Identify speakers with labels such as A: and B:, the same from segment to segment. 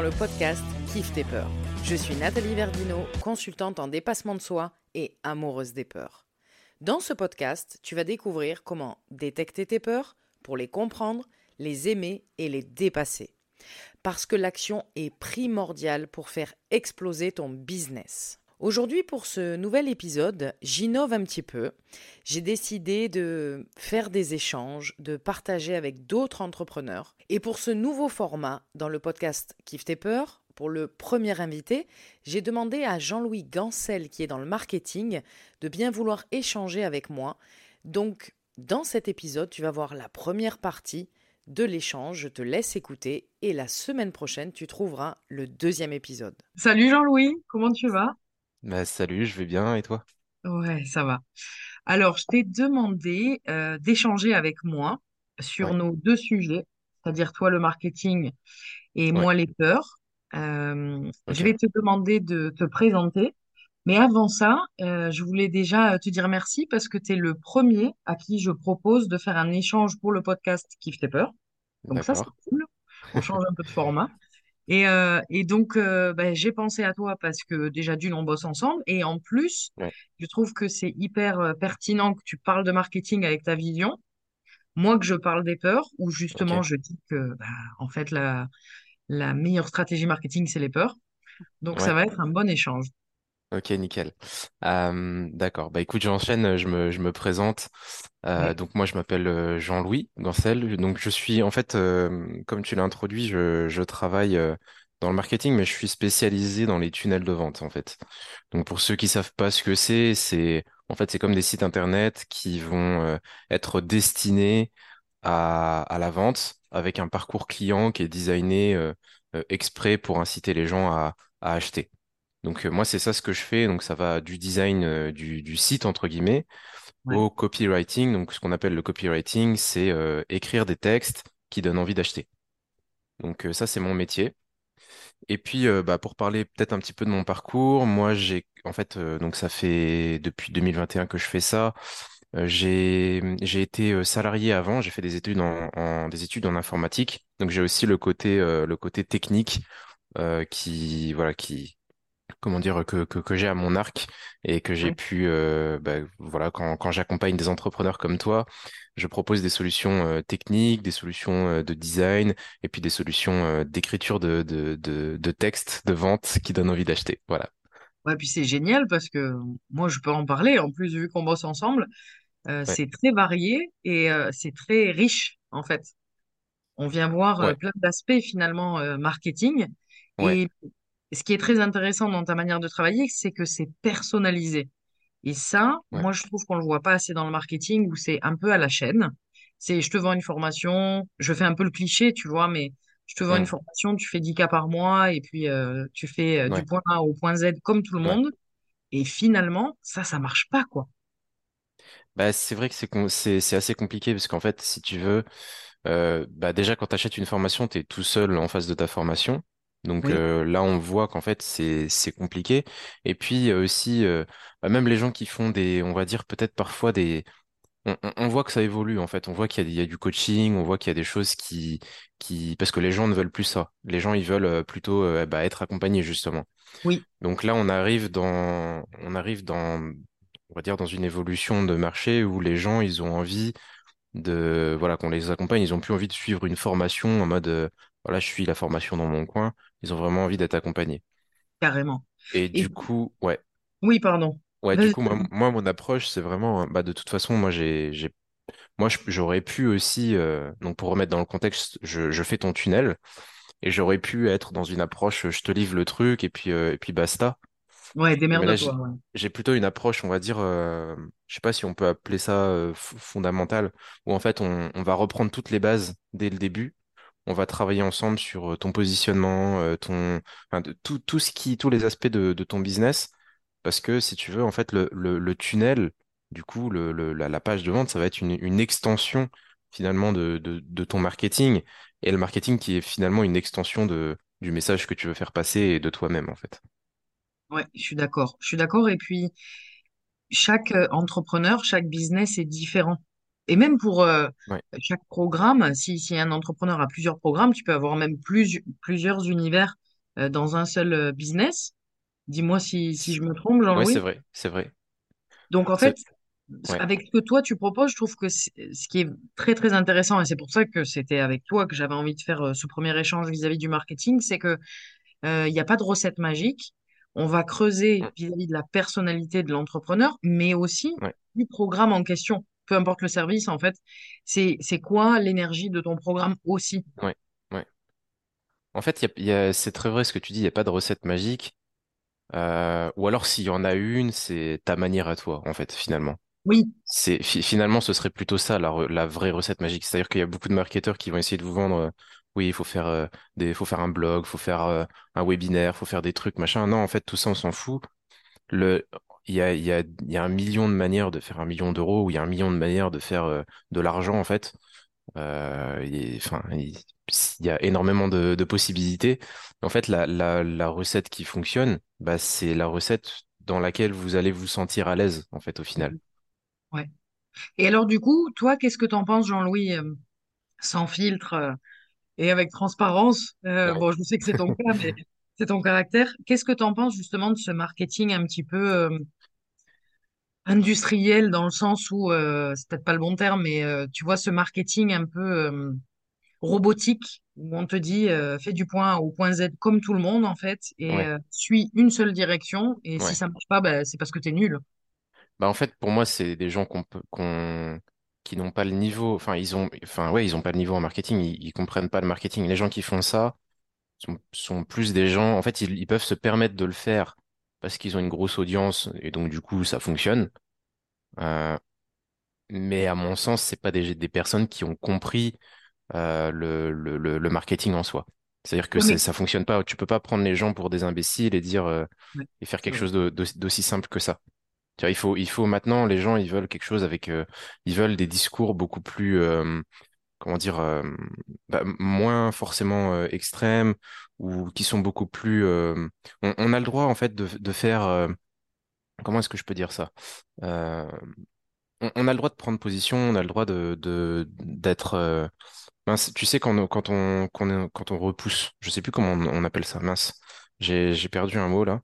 A: dans le podcast Kiffe tes peurs. Je suis Nathalie Verdino, consultante en dépassement de soi et amoureuse des peurs. Dans ce podcast, tu vas découvrir comment détecter tes peurs pour les comprendre, les aimer et les dépasser. Parce que l'action est primordiale pour faire exploser ton business. Aujourd'hui, pour ce nouvel épisode, j'innove un petit peu. J'ai décidé de faire des échanges, de partager avec d'autres entrepreneurs. Et pour ce nouveau format, dans le podcast Kiffe tes peurs, pour le premier invité, j'ai demandé à Jean-Louis Gancel, qui est dans le marketing, de bien vouloir échanger avec moi. Donc, dans cet épisode, tu vas voir la première partie de l'échange. Je te laisse écouter et la semaine prochaine, tu trouveras le deuxième épisode.
B: Salut Jean-Louis, comment tu vas?
C: Bah, salut, je vais bien et toi?
B: Ouais, ça va. Alors, je t'ai demandé euh, d'échanger avec moi sur
C: Ouais,
B: nos deux sujets, c'est-à-dire toi le marketing et
C: ouais,
B: moi les peurs. Euh, je
C: ok,
B: vais te demander de te présenter, mais avant ça, euh, je voulais déjà te dire merci parce que tu es le premier à qui je propose de faire un échange pour le podcast Kiffe tes peurs. Donc ça, c'est
C: d'accord.
B: cool. On change un peu de format. Et, euh, et donc, euh, ben, j'ai pensé à toi parce que déjà, d'une, on bosse ensemble. Et en plus,
C: Ouais,
B: je trouve que c'est hyper euh, pertinent que tu parles de marketing avec ta vision. Moi, que je parle des peurs, où justement, je dis que, bah, en fait, la, la meilleure stratégie marketing, c'est les peurs. Donc, ça va être un bon échange.
C: Ok, nickel. Euh, d'accord, bah écoute, j'enchaîne, je me, je me présente. Euh,
B: Ouais,
C: donc moi, je m'appelle euh, Jean-Louis Gancel. Donc je suis, en fait, euh, comme tu l'as introduit, je, je travaille euh, dans le marketing, mais je suis spécialisé dans les tunnels de vente, en fait. Donc pour ceux qui savent pas ce que c'est, c'est, en fait, c'est comme des sites internet qui vont euh, être destinés à, à la vente avec un parcours client qui est designé euh, euh, exprès pour inciter les gens à, à acheter. Donc euh, moi, c'est ça ce que je fais. Donc ça va du design euh, du, du site, entre guillemets,
B: ouais.
C: au copywriting. Donc ce qu'on appelle le copywriting, c'est euh, écrire des textes qui donnent envie d'acheter. Donc ça, c'est mon métier. Et puis, bah, pour parler peut-être un petit peu de mon parcours, moi, j'ai, en fait, donc ça fait depuis 2021 que je fais ça. J'ai j'ai été salarié avant, j'ai fait des études en, en- des études en informatique, donc j'ai aussi le côté le côté technique qui voilà qui comment dire que que, que j'ai à mon arc et que j'ai
B: ouais.
C: pu euh, bah, voilà quand quand j'accompagne des entrepreneurs comme toi, je propose des solutions euh, techniques, des solutions euh, de design et puis des solutions d'écriture de de de de texte de vente qui donnent envie d'acheter. Voilà.
B: Ouais, puis c'est génial parce que moi, je peux en parler. En plus, vu qu'on bosse ensemble,
C: Ouais
B: c'est très varié et c'est très riche, en fait. On vient voir
C: ouais
B: plein d'aspects finalement marketing. Et ce qui est très intéressant dans ta manière de travailler, c'est que c'est personnalisé. Et ça,
C: ouais
B: moi, je trouve qu'on le voit pas assez dans le marketing où c'est un peu à la chaîne. C'est je te vends une formation, je fais un peu le cliché, tu vois, mais je te vends une
C: Hmm.
B: formation, tu fais 10 cas par mois et puis euh, tu fais euh, du point A au point Z comme tout le monde. Et finalement, ça, ça marche pas, quoi.
C: Bah, c'est vrai que c'est com- c'est c'est assez compliqué parce qu'en fait, si tu veux, euh, bah déjà quand tu achètes une formation, tu es tout seul en face de ta formation. Donc
B: Oui,
C: euh, là, on voit qu'en fait, c'est c'est compliqué. Et puis aussi, euh, bah, même les gens qui font des, on va dire peut-être parfois des, on, on- on voit que ça évolue en fait. On voit qu'il y a, il y a du coaching, on voit qu'il y a des choses qui qui parce que les gens ne veulent plus ça. Les gens, ils veulent euh, plutôt euh, bah, être accompagnés justement.
B: oui,
C: Donc là, on arrive dans, on arrive dans, on va dire dans une évolution de marché où les gens, ils ont envie de, voilà, qu'on les accompagne. Ils ont plus envie de suivre une formation en mode, voilà, je suis la formation dans mon coin. Ils ont vraiment envie d'être accompagnés.
B: carrément.
C: Et
B: Et
C: du coup, ouais,
B: oui, pardon.
C: ouais, du coup, moi, moi, mon approche, c'est vraiment, bah, de toute façon, moi, j'ai, moi, j'aurais pu aussi, euh, donc pour remettre dans le contexte, je, je fais ton tunnel et j'aurais pu être dans une approche, je te livre le truc et puis, euh, et puis basta.
B: Ouais, démerde-toi.
C: j'ai
B: ouais.
C: j'ai plutôt une approche, on va dire, euh, je sais pas si on peut appeler ça euh, fondamentale, où en fait, on, on va reprendre toutes les bases dès le début. On va travailler ensemble sur euh, ton positionnement, euh, ton, enfin, de, tout, tout ce qui, tous les aspects de, ton business. Parce que si tu veux, en fait, le, le, tunnel, du coup, le, la, la page de vente, ça va être une, extension finalement de, de, ton marketing. Et le marketing qui est finalement une extension de, du message que tu veux faire passer et de toi-même, en fait.
B: Ouais, je suis d'accord. Je suis d'accord. Et puis, chaque euh, entrepreneur, chaque business est différent. Et même pour euh,
C: Ouais,
B: chaque programme, si, si un entrepreneur a plusieurs programmes, tu peux avoir même plus, plusieurs univers euh, dans un seul euh, business. Dis-moi si, si
C: C'est-
B: je me trompe,
C: Ouais, c'est
B: Jean-Louis.
C: vrai, c'est vrai.
B: Donc, en
C: C'est
B: fait,
C: ouais,
B: avec ce que toi, tu proposes, je trouve que c'est- ce qui est très, très intéressant, et c'est pour ça que c'était avec toi que j'avais envie de faire ce premier échange vis-à-vis du marketing, c'est que il n'y a pas de recette magique. On va creuser
C: Mm,
B: vis-à-vis de la personnalité de l'entrepreneur, mais aussi
C: ouais,
B: du programme en question. Peu importe le service, en fait, c'est c'est quoi l'énergie de ton programme aussi?
C: ouais, ouais. En fait, il y a, il y a- c'est très vrai ce que tu dis, il n'y a pas de recette magique. Euh, ou alors s'il y en a une, c'est ta manière à toi, en fait, finalement.
B: Oui,
C: C'est fi- finalement, ce serait plutôt ça la, re- la vraie recette magique. C'est-à-dire qu'il y a beaucoup de marketeurs qui vont essayer de vous vendre. euh, oui, il faut faire euh, des, faut faire un blog, faut faire un webinaire, faut faire des trucs, machin. Non, en fait, tout ça, on s'en fout. Le, il y a, y a, y a un million de manières de faire un million d'euros, ou il y a un million de manières de faire euh, de l'argent, en fait. Euh, il, enfin, il, il y a énormément de, de possibilités. En fait, la, la, la recette qui fonctionne, bah, c'est la recette dans laquelle vous allez vous sentir à l'aise, en fait, au final.
B: ouais. Et alors, du coup, toi, qu'est-ce que t'en penses, Jean-Louis, euh, sans filtre et avec transparence?
C: Ouais.
B: bon, je sais que c'est ton cas, mais c'est ton caractère. Qu'est-ce que t'en penses justement de ce marketing un petit peu industriel dans le sens où, euh, c'est peut-être pas le bon terme, mais euh, tu vois, ce marketing un peu euh, robotique où on te dit fais du point A au point Z comme tout le monde en fait et
C: Ouais.
B: suis une seule direction et si ça marche pas, bah, c'est parce que t'es nul.
C: Bah, en fait, pour moi, c'est des gens qu'on qui n'ont pas le niveau, enfin, ils ont, enfin, ouais, ils ont pas le niveau en marketing, ils, ils comprennent pas le marketing. Les gens qui font ça sont, sont plus des gens, en fait, ils, ils peuvent se permettre de le faire parce qu'ils ont une grosse audience et donc, du coup, ça fonctionne. Euh, mais à mon sens, c'est pas des, des personnes qui ont compris euh, le, le, le, marketing en soi. C'est-à-dire que
B: mais
C: ça fonctionne pas. Tu peux pas prendre les gens pour des imbéciles et dire euh, et faire quelque chose d'aussi simple que ça. Tu vois, il faut, il faut maintenant, les gens, ils veulent quelque chose avec, euh, ils veulent des discours beaucoup plus, euh, comment dire, euh, bah, moins forcément euh, extrêmes ou qui sont beaucoup plus. euh, on, a le droit en fait de, faire. comment est-ce que je peux dire ça? On, a le droit de prendre position, on a le droit de, d'être. mince, tu sais quand on, repousse, je sais plus comment on, on appelle ça. Mince, j'ai, perdu un mot là.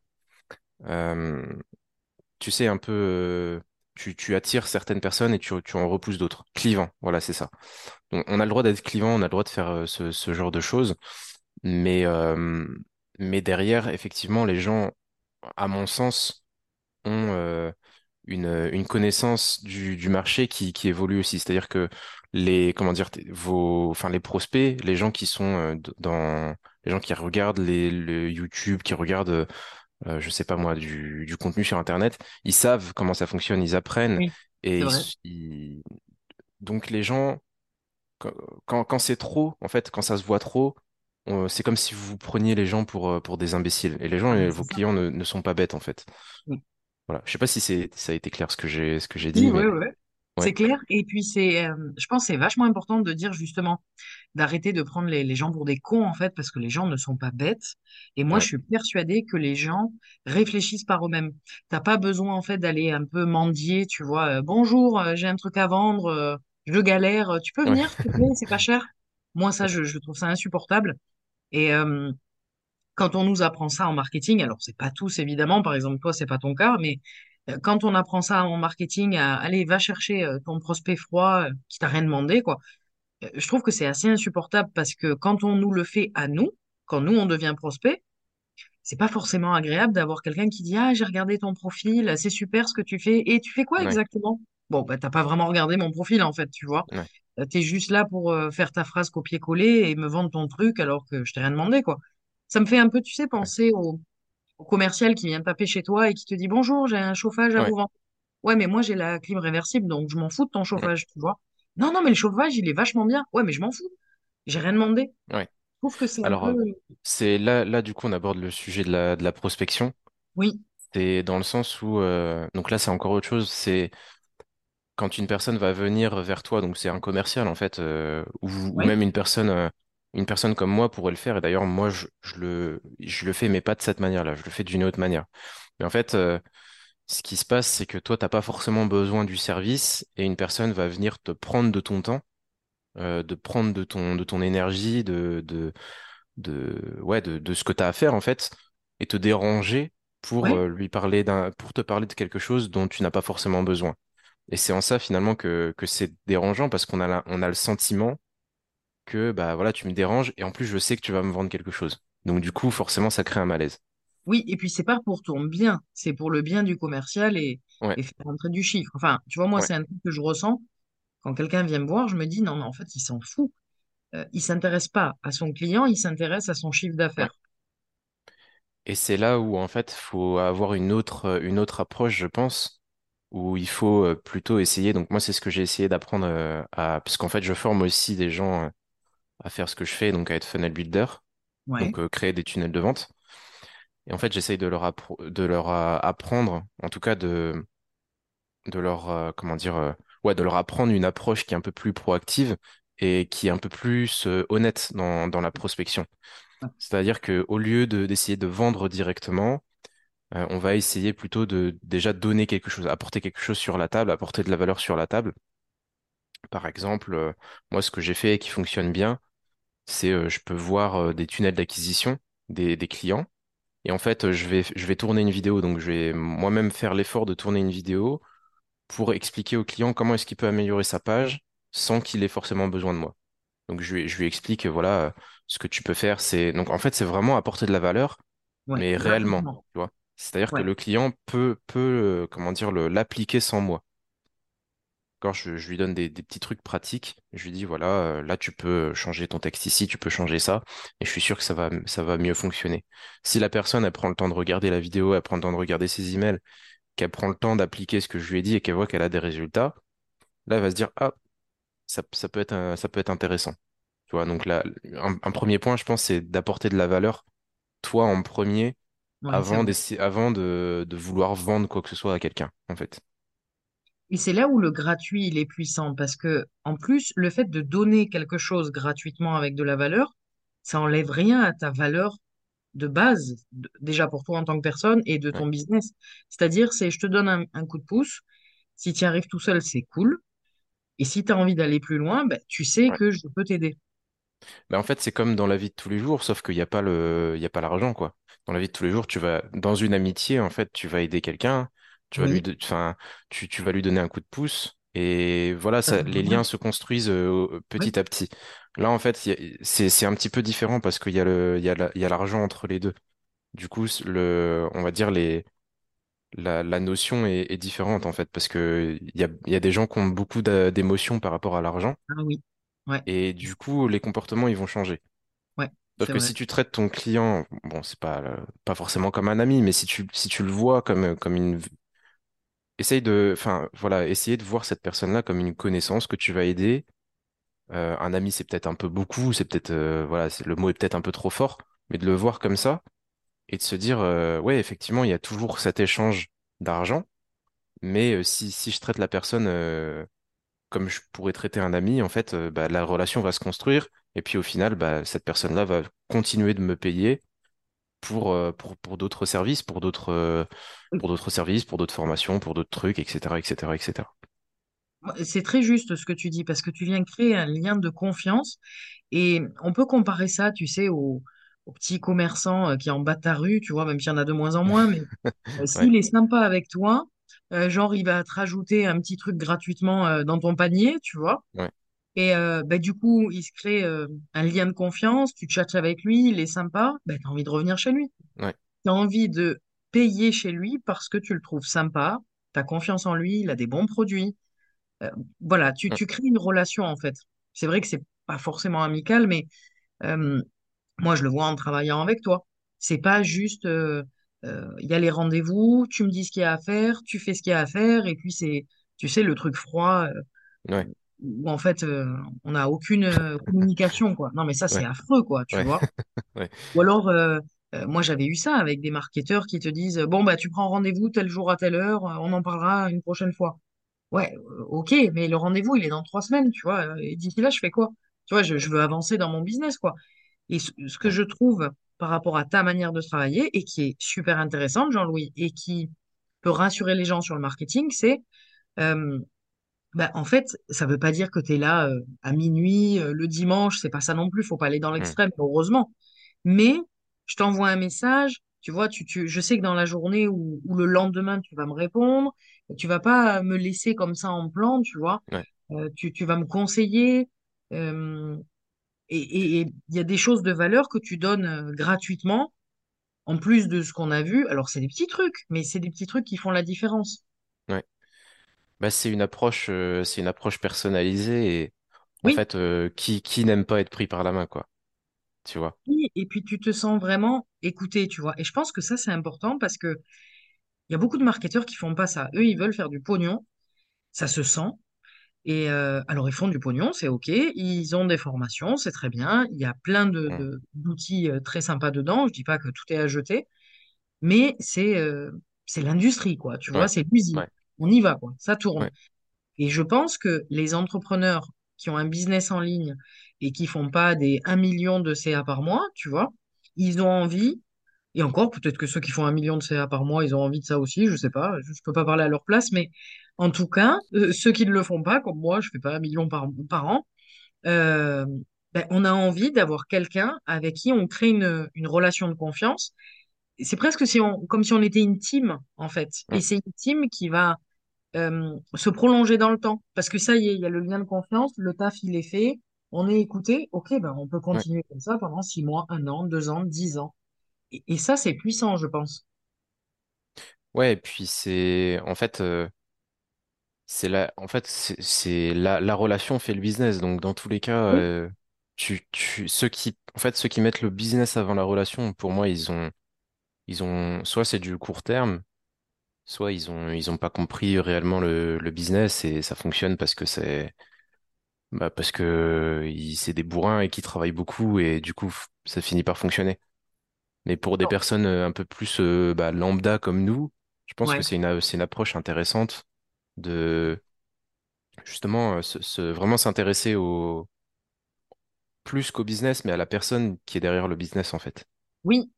C: Tu sais, un peu, tu, tu attires certaines personnes et tu, tu en repousses d'autres. Clivant, voilà, c'est ça. On a le droit d'être clivant, on a le droit de faire euh, ce, ce genre de choses, mais, euh, mais derrière, effectivement, les gens, à mon sens, ont euh, une, une connaissance du, du marché qui, qui évolue aussi. C'est-à-dire que les, comment dire, vos, enfin, les prospects, les gens qui sont dans, les gens qui regardent les, le YouTube, qui regardent euh, je sais pas moi, du, du contenu sur Internet, ils savent comment ça fonctionne, ils apprennent.
B: Oui,
C: Et ils, ils- donc les gens, quand, quand, quand c'est trop, en fait, quand ça se voit trop, on- c'est comme si vous preniez les gens pour, euh, pour des imbéciles. Et les gens,
B: c'est
C: vos
B: ça.
C: clients ne, ne sont pas bêtes, en fait.
B: Oui,
C: Voilà. Je sais pas si c'est, ça a été clair ce que j'ai, ce que j'ai
B: oui,
C: dit,
B: oui.
C: mais
B: oui.
C: ouais,
B: C'est clair. Et puis c'est, euh, je pense, que c'est vachement important de dire justement d'arrêter de prendre les, les gens pour des cons en fait, parce que les gens ne sont pas bêtes. Et moi, je suis persuadée que les gens réfléchissent par eux-mêmes. T'as pas besoin en fait d'aller un peu mendier, tu vois. euh, Bonjour, euh, j'ai un truc à vendre, je galère, tu peux venir, s'il te plaît, c'est pas cher? Moi, ça, je, je trouve ça insupportable. Et quand on nous apprend ça en marketing, alors c'est pas tous évidemment, par exemple toi, c'est pas ton cas, mais quand on apprend ça en marketing, à, allez, va chercher euh, ton prospect froid euh, qui t'a rien demandé, quoi euh, je trouve que c'est assez insupportable parce que quand on nous le fait à nous, quand nous on devient prospect, c'est pas forcément agréable d'avoir quelqu'un qui dit Ah, j'ai regardé ton profil, c'est super ce que tu fais. Et tu fais quoi
C: ouais,
B: exactement? Bon, bah, t'as pas vraiment regardé mon profil en fait, tu vois.
C: ouais,
B: Euh, T'es juste là pour euh, faire ta phrase copier-coller et me vendre ton truc alors que je t'ai rien demandé, quoi. Ça me fait un peu, tu sais,
C: ouais,
B: penser au, au commercial qui vient taper chez toi et qui te dit Bonjour, j'ai un chauffage à
C: ouais,
B: vous vendre. Ouais, mais moi j'ai la clim réversible, donc je m'en fous de ton
C: ouais,
B: chauffage, tu vois. Non, non, mais le chauffage, il est vachement bien. Ouais, mais je m'en fous. J'ai rien demandé.
C: ouais.
B: Je trouve que c'est
C: Alors,
B: peu...
C: euh, c'est là, là, du coup, on aborde le sujet de la, de la prospection.
B: Oui,
C: C'est dans le sens où, euh, donc là, c'est encore autre chose. C'est quand une personne va venir vers toi, donc c'est un commercial en fait, euh, ou, même une personne, une personne comme moi pourrait le faire. Et d'ailleurs, moi, je, je le, je le fais, mais pas de cette manière-là. Je le fais d'une autre manière. Mais en fait, euh, ce qui se passe, c'est que toi, t'as pas forcément besoin du service, et une personne va venir te prendre de ton temps, euh, de prendre de ton, de ton énergie, de, de, de, ouais, de, de ce que tu as à faire, en fait, et te déranger pour
B: Ouais.
C: euh, lui parler d'un, pour te parler de quelque chose dont tu n'as pas forcément besoin. Et c'est en ça, finalement, que, que c'est dérangeant parce qu'on a, la- on a le sentiment que, bah, voilà, tu me déranges et en plus, je sais que tu vas me vendre quelque chose. Donc, du coup, forcément, ça crée un malaise.
B: Oui, et puis c'est pas pour ton bien, c'est pour le bien du commercial et,
C: Ouais,
B: et faire rentrer du chiffre. Enfin, tu vois, moi,
C: ouais,
B: c'est un truc que je ressens. Quand quelqu'un vient me voir, je me dis, non, mais en fait, il s'en fout. Euh, il s'intéresse pas à son client, il s'intéresse à son chiffre
C: ouais.
B: d'affaires.
C: Et c'est là où, en fait, faut avoir une autre, euh, une autre approche, je pense, où il faut euh, plutôt essayer. Donc, moi, c'est ce que j'ai essayé d'apprendre euh, à, parce qu'en fait, je forme aussi des gens à faire ce que je fais, donc à être funnel builder,
B: Ouais,
C: donc euh, créer des tunnels de vente. Et en fait, j'essaye de leur, de leur euh, apprendre, en tout cas, de, de leur, euh, comment dire, euh, ouais, de leur apprendre une approche qui est un peu plus proactive et qui est un peu plus honnête dans, dans la prospection.
B: ouais,
C: C'est-à-dire que au lieu de d'essayer de vendre directement, on va essayer plutôt de déjà donner quelque chose, apporter quelque chose sur la table, apporter de la valeur sur la table. Par exemple, moi, ce que j'ai fait et qui fonctionne bien, c'est euh, je peux voir euh, des tunnels d'acquisition des, des clients. Et en fait, euh, je vais, je vais tourner une vidéo. Donc, je vais moi-même faire l'effort de tourner une vidéo pour expliquer au client comment est-ce qu'il peut améliorer sa page sans qu'il ait forcément besoin de moi. Donc, je lui, je lui explique, voilà, ce que tu peux faire. C'est, donc, en fait, c'est vraiment apporter de la valeur
B: ouais,
C: mais réellement, tu vois. C'est-à-dire que le client peut, peut, comment dire, l'appliquer sans moi. Quand je, je lui donne des, des petits trucs pratiques, je lui dis, voilà, euh, là, tu peux changer ton texte ici, tu peux changer ça, et je suis sûr que ça va, ça va mieux fonctionner. Si la personne, elle prend le temps de regarder la vidéo, elle prend le temps de regarder ses emails, qu'elle prend le temps d'appliquer ce que je lui ai dit et qu'elle voit qu'elle a des résultats, là, elle va se dire, ah, ça, ça peut être, un- ça peut être intéressant. Tu vois, donc là, un, un premier point, je pense, c'est d'apporter de la valeur, toi en premier,
B: Ouais,
C: avant de vouloir vendre quoi que ce soit à quelqu'un, en fait.
B: Et c'est là où le gratuit, il est puissant parce que, en plus, le fait de donner quelque chose gratuitement avec de la valeur, ça enlève rien à ta valeur de base, de- déjà pour toi en tant que personne et de ton business. C'est-à-dire, c'est je te donne un, un coup de pouce. Si tu y arrives tout seul, c'est cool. Et si tu as envie d'aller plus loin, ben, tu sais que je peux t'aider.
C: Mais en fait, c'est comme dans la vie de tous les jours, sauf qu'il n'y a pas le, il y a pas l'argent, quoi. Dans la vie de tous les jours, tu vas, dans une amitié, en fait, tu vas aider quelqu'un, tu vas lui, de- enfin, tu, tu vas lui donner un coup de pouce, et voilà,
B: ça
C: les liens se construisent euh,
B: Oui,
C: petit à petit. Là, en fait, c'est, un petit peu différent parce qu'il y a le, il y a la- il y a l'argent entre les deux. Du coup, le, on va dire les, la, la notion est, est différente, en fait, parce que il y a, y a des gens qui ont beaucoup d'émotions par rapport à l'argent,
B: ah oui, ouais,
C: et du coup, les comportements, ils vont changer.
B: ouais, c'est
C: que
B: vrai.
C: si tu traites ton client, bon, c'est pas, pas forcément comme un ami, mais si tu, si tu le vois comme, comme une, essaye de, voilà, essayer de voir cette personne-là comme une connaissance que tu vas aider. Euh, un ami, c'est peut-être un peu beaucoup, euh, le mot est peut-être un peu trop fort, mais de le voir comme ça et de se dire, euh, effectivement, il y a toujours cet échange d'argent, mais si, je traite la personne, comme je pourrais traiter un ami, en fait, bah, la relation va se construire. Et puis au final, bah, cette personne-là va continuer de me payer pour, euh, pour, pour d'autres services, pour d'autres euh, pour d'autres services, pour d'autres formations, pour d'autres trucs, etc., etc., etc.
B: C'est très juste ce que tu dis parce que tu viens créer un lien de confiance et on peut comparer ça, tu sais, aux, aux petits commerçants euh, qui en bas de ta rue, tu vois, même s'il y en a de moins en moins, mais euh,
C: Ouais,
B: s'il est sympa avec toi, euh, genre il va te rajouter un petit truc gratuitement euh, dans ton panier, tu vois,
C: ouais,
B: et euh, bah, du coup il se crée euh, un lien de confiance, tu chattes avec lui, il est sympa, bah, tu as envie de revenir chez lui,
C: ouais,
B: tu as envie de payer chez lui parce que tu le trouves sympa, tu as confiance en lui, il a des bons produits. Euh, voilà, tu, tu crées une relation en fait. C'est vrai que c'est pas forcément amical, mais moi je le vois en travaillant avec toi. C'est pas juste il y a les rendez-vous, tu me dis ce qu'il y a à faire, tu fais ce qu'il y a à faire, et puis c'est, tu sais, le truc froid
C: ouais,
B: où en fait euh, on n'a aucune euh, communication quoi. Non mais ça c'est
C: ouais,
B: affreux quoi, tu
C: ouais,
B: vois.
C: ouais,
B: Ou alors euh, euh, moi j'avais eu ça avec des marketeurs qui te disent bon bah tu prends rendez-vous tel jour à telle heure, on en parlera une prochaine fois. Ouais, ok, mais le rendez-vous, il est dans trois semaines, tu vois. Et d'ici là, je fais quoi? Tu vois, je, je veux avancer dans mon business, quoi. Et ce, ce que je trouve par rapport à ta manière de travailler et qui est super intéressante, Jean-Louis, et qui peut rassurer les gens sur le marketing, c'est, bah, en fait, ça veut pas dire que tu es là euh, à minuit, euh, le dimanche, c'est pas ça non plus, faut pas aller dans
C: hum,
B: l'extrême, heureusement. mais je t'envoie un message, tu vois, tu, tu, je sais que dans la journée ou, ou le lendemain, tu vas me répondre, tu vas pas me laisser comme ça en plan, tu vois,
C: Ouais.
B: Euh, tu, tu vas me conseiller, euh, et il y a des choses de valeur que tu donnes gratuitement, en plus de ce qu'on a vu. Alors, c'est des petits trucs, mais c'est des petits trucs qui font la différence.
C: Bah, c'est une approche, euh, c'est une approche personnalisée et en
B: Oui,
C: fait, euh, qui, qui n'aime pas être pris par la main, quoi. Tu vois?
B: oui, et puis tu te sens vraiment écouté, tu vois. Et je pense que ça, c'est important parce que il y a beaucoup de marketeurs qui font pas ça. Eux, ils veulent faire du pognon, ça se sent. Et euh, alors, ils font du pognon, c'est OK. Ils ont des formations, c'est très bien. Il y a plein de,
C: Mm.
B: de- d'outils euh, très sympas dedans. Je dis pas que tout est à jeter, mais c'est euh, c'est l'industrie, quoi. Tu vois,
C: Ouais.
B: c'est l'usine.
C: Ouais.
B: On y va, quoi. Ça tourne.
C: Ouais.
B: Et je pense que les entrepreneurs qui ont un business en ligne et qui font pas des un million de CA par mois, tu vois, ils ont envie, et encore, peut-être que ceux qui font un million de CA par mois, ils ont envie de ça aussi, je sais pas, je, je peux pas parler à leur place, mais en tout cas, euh, ceux qui ne le font pas, comme moi, je fais pas un million par, par an, euh, ben, on a envie d'avoir quelqu'un avec qui on crée une, une relation de confiance. C'est presque si on, comme si on était une team, en fait. Et c'est une team qui va euh, se prolonger dans le temps. Parce que ça y est, il y a le lien de confiance, le taf, il est fait, on est écouté, ok, ben, on peut
C: Ouais.
B: continuer comme ça pendant six mois, un an, deux ans, dix ans. Et, et ça, c'est puissant, je pense.
C: Ouais, et puis c'est en fait euh, c'est la en fait c'est c'est la, la relation fait le business. Donc dans tous les cas,
B: Oui,
C: euh, tu tu ceux qui en fait ceux qui mettent le business avant la relation, pour moi, ils ont ils ont soit c'est du court terme, soit ils ont ils ont pas compris réellement le, le business et ça fonctionne parce que c'est bah parce que c'est des bourrins et qui travaillent beaucoup et du coup ça finit par fonctionner. Mais pour des personnes euh, un peu plus euh, bah, lambda comme nous, je pense que c'est une c'est une approche intéressante de justement euh, se, se- vraiment s'intéresser au plus qu'au business, mais à la personne qui est derrière le business en fait.
B: Oui.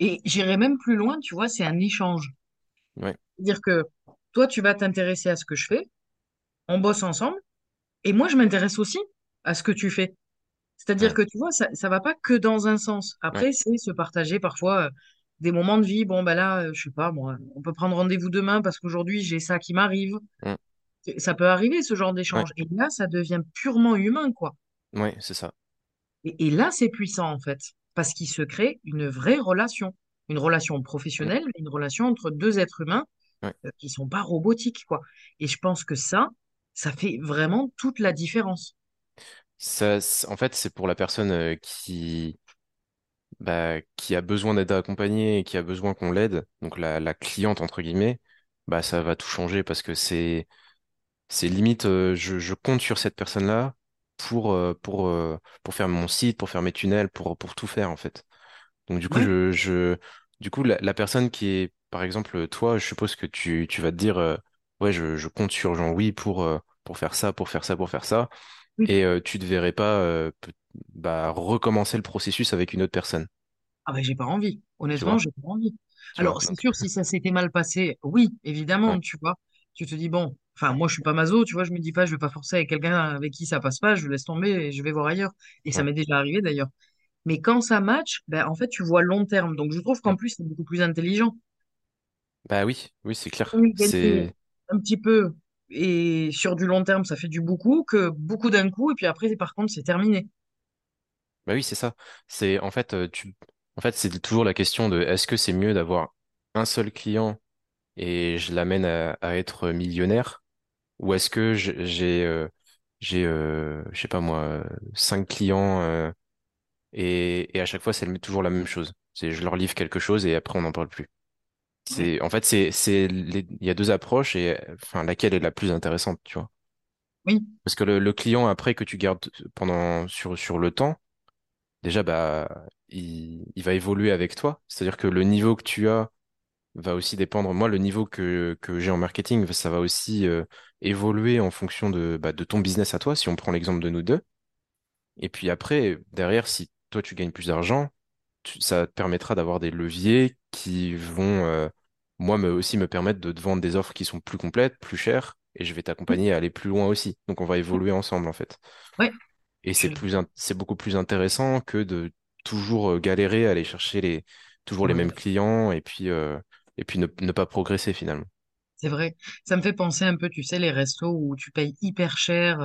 B: Et j'irai même plus loin, tu vois, c'est un échange.
C: Ouais,
B: C'est-à-dire que toi, tu vas t'intéresser à ce que je fais, on bosse ensemble, et moi, je m'intéresse aussi à ce que tu fais. C'est-à-dire
C: ouais,
B: que tu vois, ça, ça va pas que dans un sens.
C: ouais,
B: Après, c'est se partager parfois euh, des moments de vie. Bon, ben là, euh, je sais pas, moi, on peut prendre rendez-vous demain parce qu'aujourd'hui, j'ai ça qui m'arrive. Ça peut arriver, ce genre d'échange. Et là, ça devient purement humain, quoi.
C: ouais, c'est ça.
B: Et, et là, c'est puissant, en fait, parce qu'il se crée une vraie relation. Une relation professionnelle, une relation entre deux êtres humains
C: ouais.
B: euh, qui sont pas robotiques, quoi. Et je pense que ça, ça fait vraiment toute la différence.
C: Ça, en fait, c'est pour la personne euh, qui bah, qui a besoin d'être accompagnée et qui a besoin qu'on l'aide, donc la, la cliente entre guillemets, bah ça va tout changer parce que c'est c'est limite euh, je, je compte sur cette personne-là pour euh, pour pour faire mon site, pour faire mes tunnels, pour pour tout faire en fait. Donc du coup
B: Ouais,
C: je je du coup la, la personne qui est par exemple toi, je suppose que tu tu vas te dire euh, ouais je je compte sur Jean-Louis pour euh, pour faire ça, pour faire ça, pour faire ça
B: oui.
C: et euh, tu te verrais pas bah recommencer le processus avec une autre personne,
B: Ah ben, j'ai pas envie. Honnêtement, j'ai pas envie.
C: Tu?
B: Alors, c'est sûr, si ça s'était mal passé, oui,
C: ouais,
B: évidemment, tu vois. Tu te dis, bon, enfin, moi, je suis pas maso, tu vois, je me dis pas, je vais pas forcer avec quelqu'un avec qui ça passe pas, je laisse tomber et je vais voir ailleurs. Et ça m'est déjà arrivé d'ailleurs. Mais quand ça match, ben, en fait, tu vois long terme. Donc, je trouve qu'en plus, c'est beaucoup plus intelligent.
C: Bah oui, oui, c'est clair.
B: Oui,
C: C'est
B: un petit peu et sur du long terme, ça fait du beaucoup, que beaucoup d'un coup, et puis après, par contre, c'est terminé.
C: bah oui, c'est ça. C'est en fait euh, tu en fait, c'est toujours la question de est-ce que c'est mieux d'avoir un seul client et je l'amène à, à être millionnaire? Ou est-ce que j'ai j'ai euh, j'ai euh, je sais pas moi euh, cinq clients euh, et et à chaque fois c'est toujours la même chose. C'est je leur livre quelque chose et après on n'en parle plus. C'est en fait c'est c'est les- il y a deux approches et enfin laquelle est la plus intéressante, tu vois?
B: Oui,
C: Parce que le, le client après que tu gardes pendant sur sur le temps déjà, bah, il, il va évoluer avec toi. C'est-à-dire que le niveau que tu as va aussi dépendre. Moi, le niveau que, que j'ai en marketing, ça va aussi euh, évoluer en fonction de, bah, de ton business à toi, si on prend l'exemple de nous deux. Et puis après, derrière, si toi, tu gagnes plus d'argent, tu- ça te permettra d'avoir des leviers qui vont, euh, moi, me, aussi me permettre de te vendre des offres qui sont plus complètes, plus chères, et je vais t'accompagner à aller plus loin aussi. Donc, on va évoluer ensemble, en fait.
B: ouais,
C: Et c'est plus, c'est beaucoup plus intéressant que de toujours euh, galérer à aller chercher les, toujours les mêmes clients et puis, euh, et puis ne, ne pas progresser finalement.
B: c'est vrai. Ça me fait penser un peu, tu sais, les restos où tu payes hyper cher,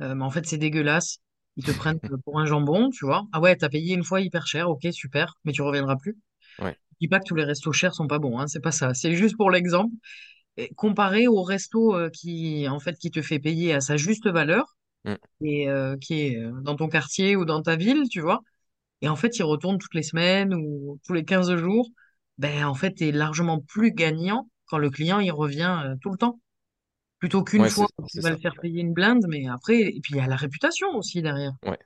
B: euh, mais en fait, c'est dégueulasse. Ils te prennent pour un jambon, tu vois. Ah ouais, t'as payé une fois hyper cher, ok, super, mais tu reviendras plus.
C: Ouais.
B: Je dis pas que tous les restos chers sont pas bons, hein, c'est pas ça. C'est juste pour l'exemple. Comparé au resto euh, qui, en fait, qui te fait payer à sa juste valeur
C: Mm.
B: et euh, qui est euh, dans ton quartier ou dans ta ville, tu vois. Et en fait, il retourne toutes les semaines ou tous les 15 jours. Ben, en fait, tu es largement plus gagnant quand le client il revient euh, tout le temps. Plutôt qu'une
C: Ouais,
B: fois, tu vas le
C: ça.
B: faire payer une blinde, mais après, et puis il y a la réputation aussi derrière.
C: Ouais.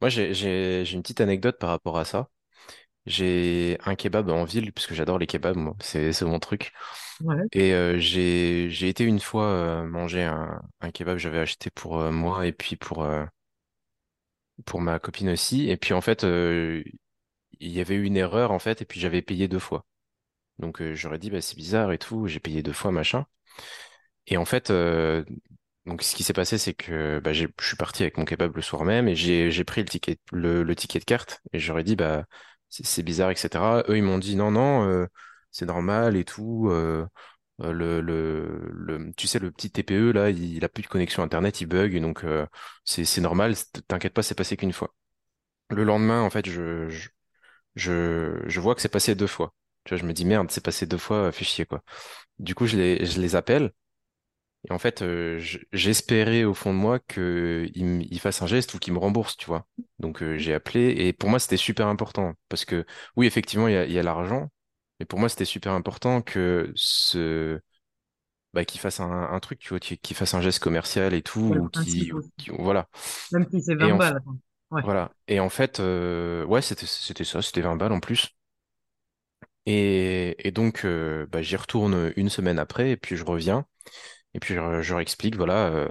C: Moi, j'ai, une petite anecdote par rapport à ça. J'ai un kebab en ville, parce que j'adore les kebabs, moi, c'est mon truc.
B: Ouais.
C: Et euh, j'ai été une fois euh, manger un, un kebab j'avais acheté pour euh, moi et puis pour, pour ma copine aussi. Et puis en fait, il y avait eu une erreur en fait, et puis j'avais payé deux fois. Donc j'aurais dit, bah, c'est bizarre et tout, j'ai payé deux fois, machin. Et en fait, euh, donc ce qui s'est passé, c'est que bah, je suis parti avec mon kebab le soir même et j'ai pris le ticket, le, le ticket de carte et j'aurais dit, bah, c'est bizarre, etc. Eux, ils m'ont dit, non, non, euh, c'est normal et tout. euh, euh, le, le, le, tu sais, le petit TPE, là, il, il a plus de connexion Internet, il bug, donc euh, c'est normal, t'inquiète pas, c'est passé qu'une fois. Le lendemain, en fait, je, je, je, je vois que c'est passé deux fois. Tu vois, je me dis, merde, c'est passé deux fois, fais chier, quoi. Du coup, je les, je les appelle. Et en fait, euh, j'espérais au fond de moi qu'il il fasse un geste ou qu'il me rembourse, tu vois. Donc euh, j'ai appelé et pour moi c'était super important parce que oui, effectivement, il y a, l'argent, mais pour moi c'était super important que ce bah, qu'il fasse un, un truc, tu vois, qu'il fasse un geste commercial et tout, ou voilà.
B: Même si c'est
C: Et
B: 20
C: en, f-
B: balles. Ouais.
C: voilà. Et en fait, euh, ouais, c'était ça, c'était 20 balles en plus. Et, et donc, bah, j'y retourne une semaine après, et puis je reviens, et puis je, leur explique, voilà. euh,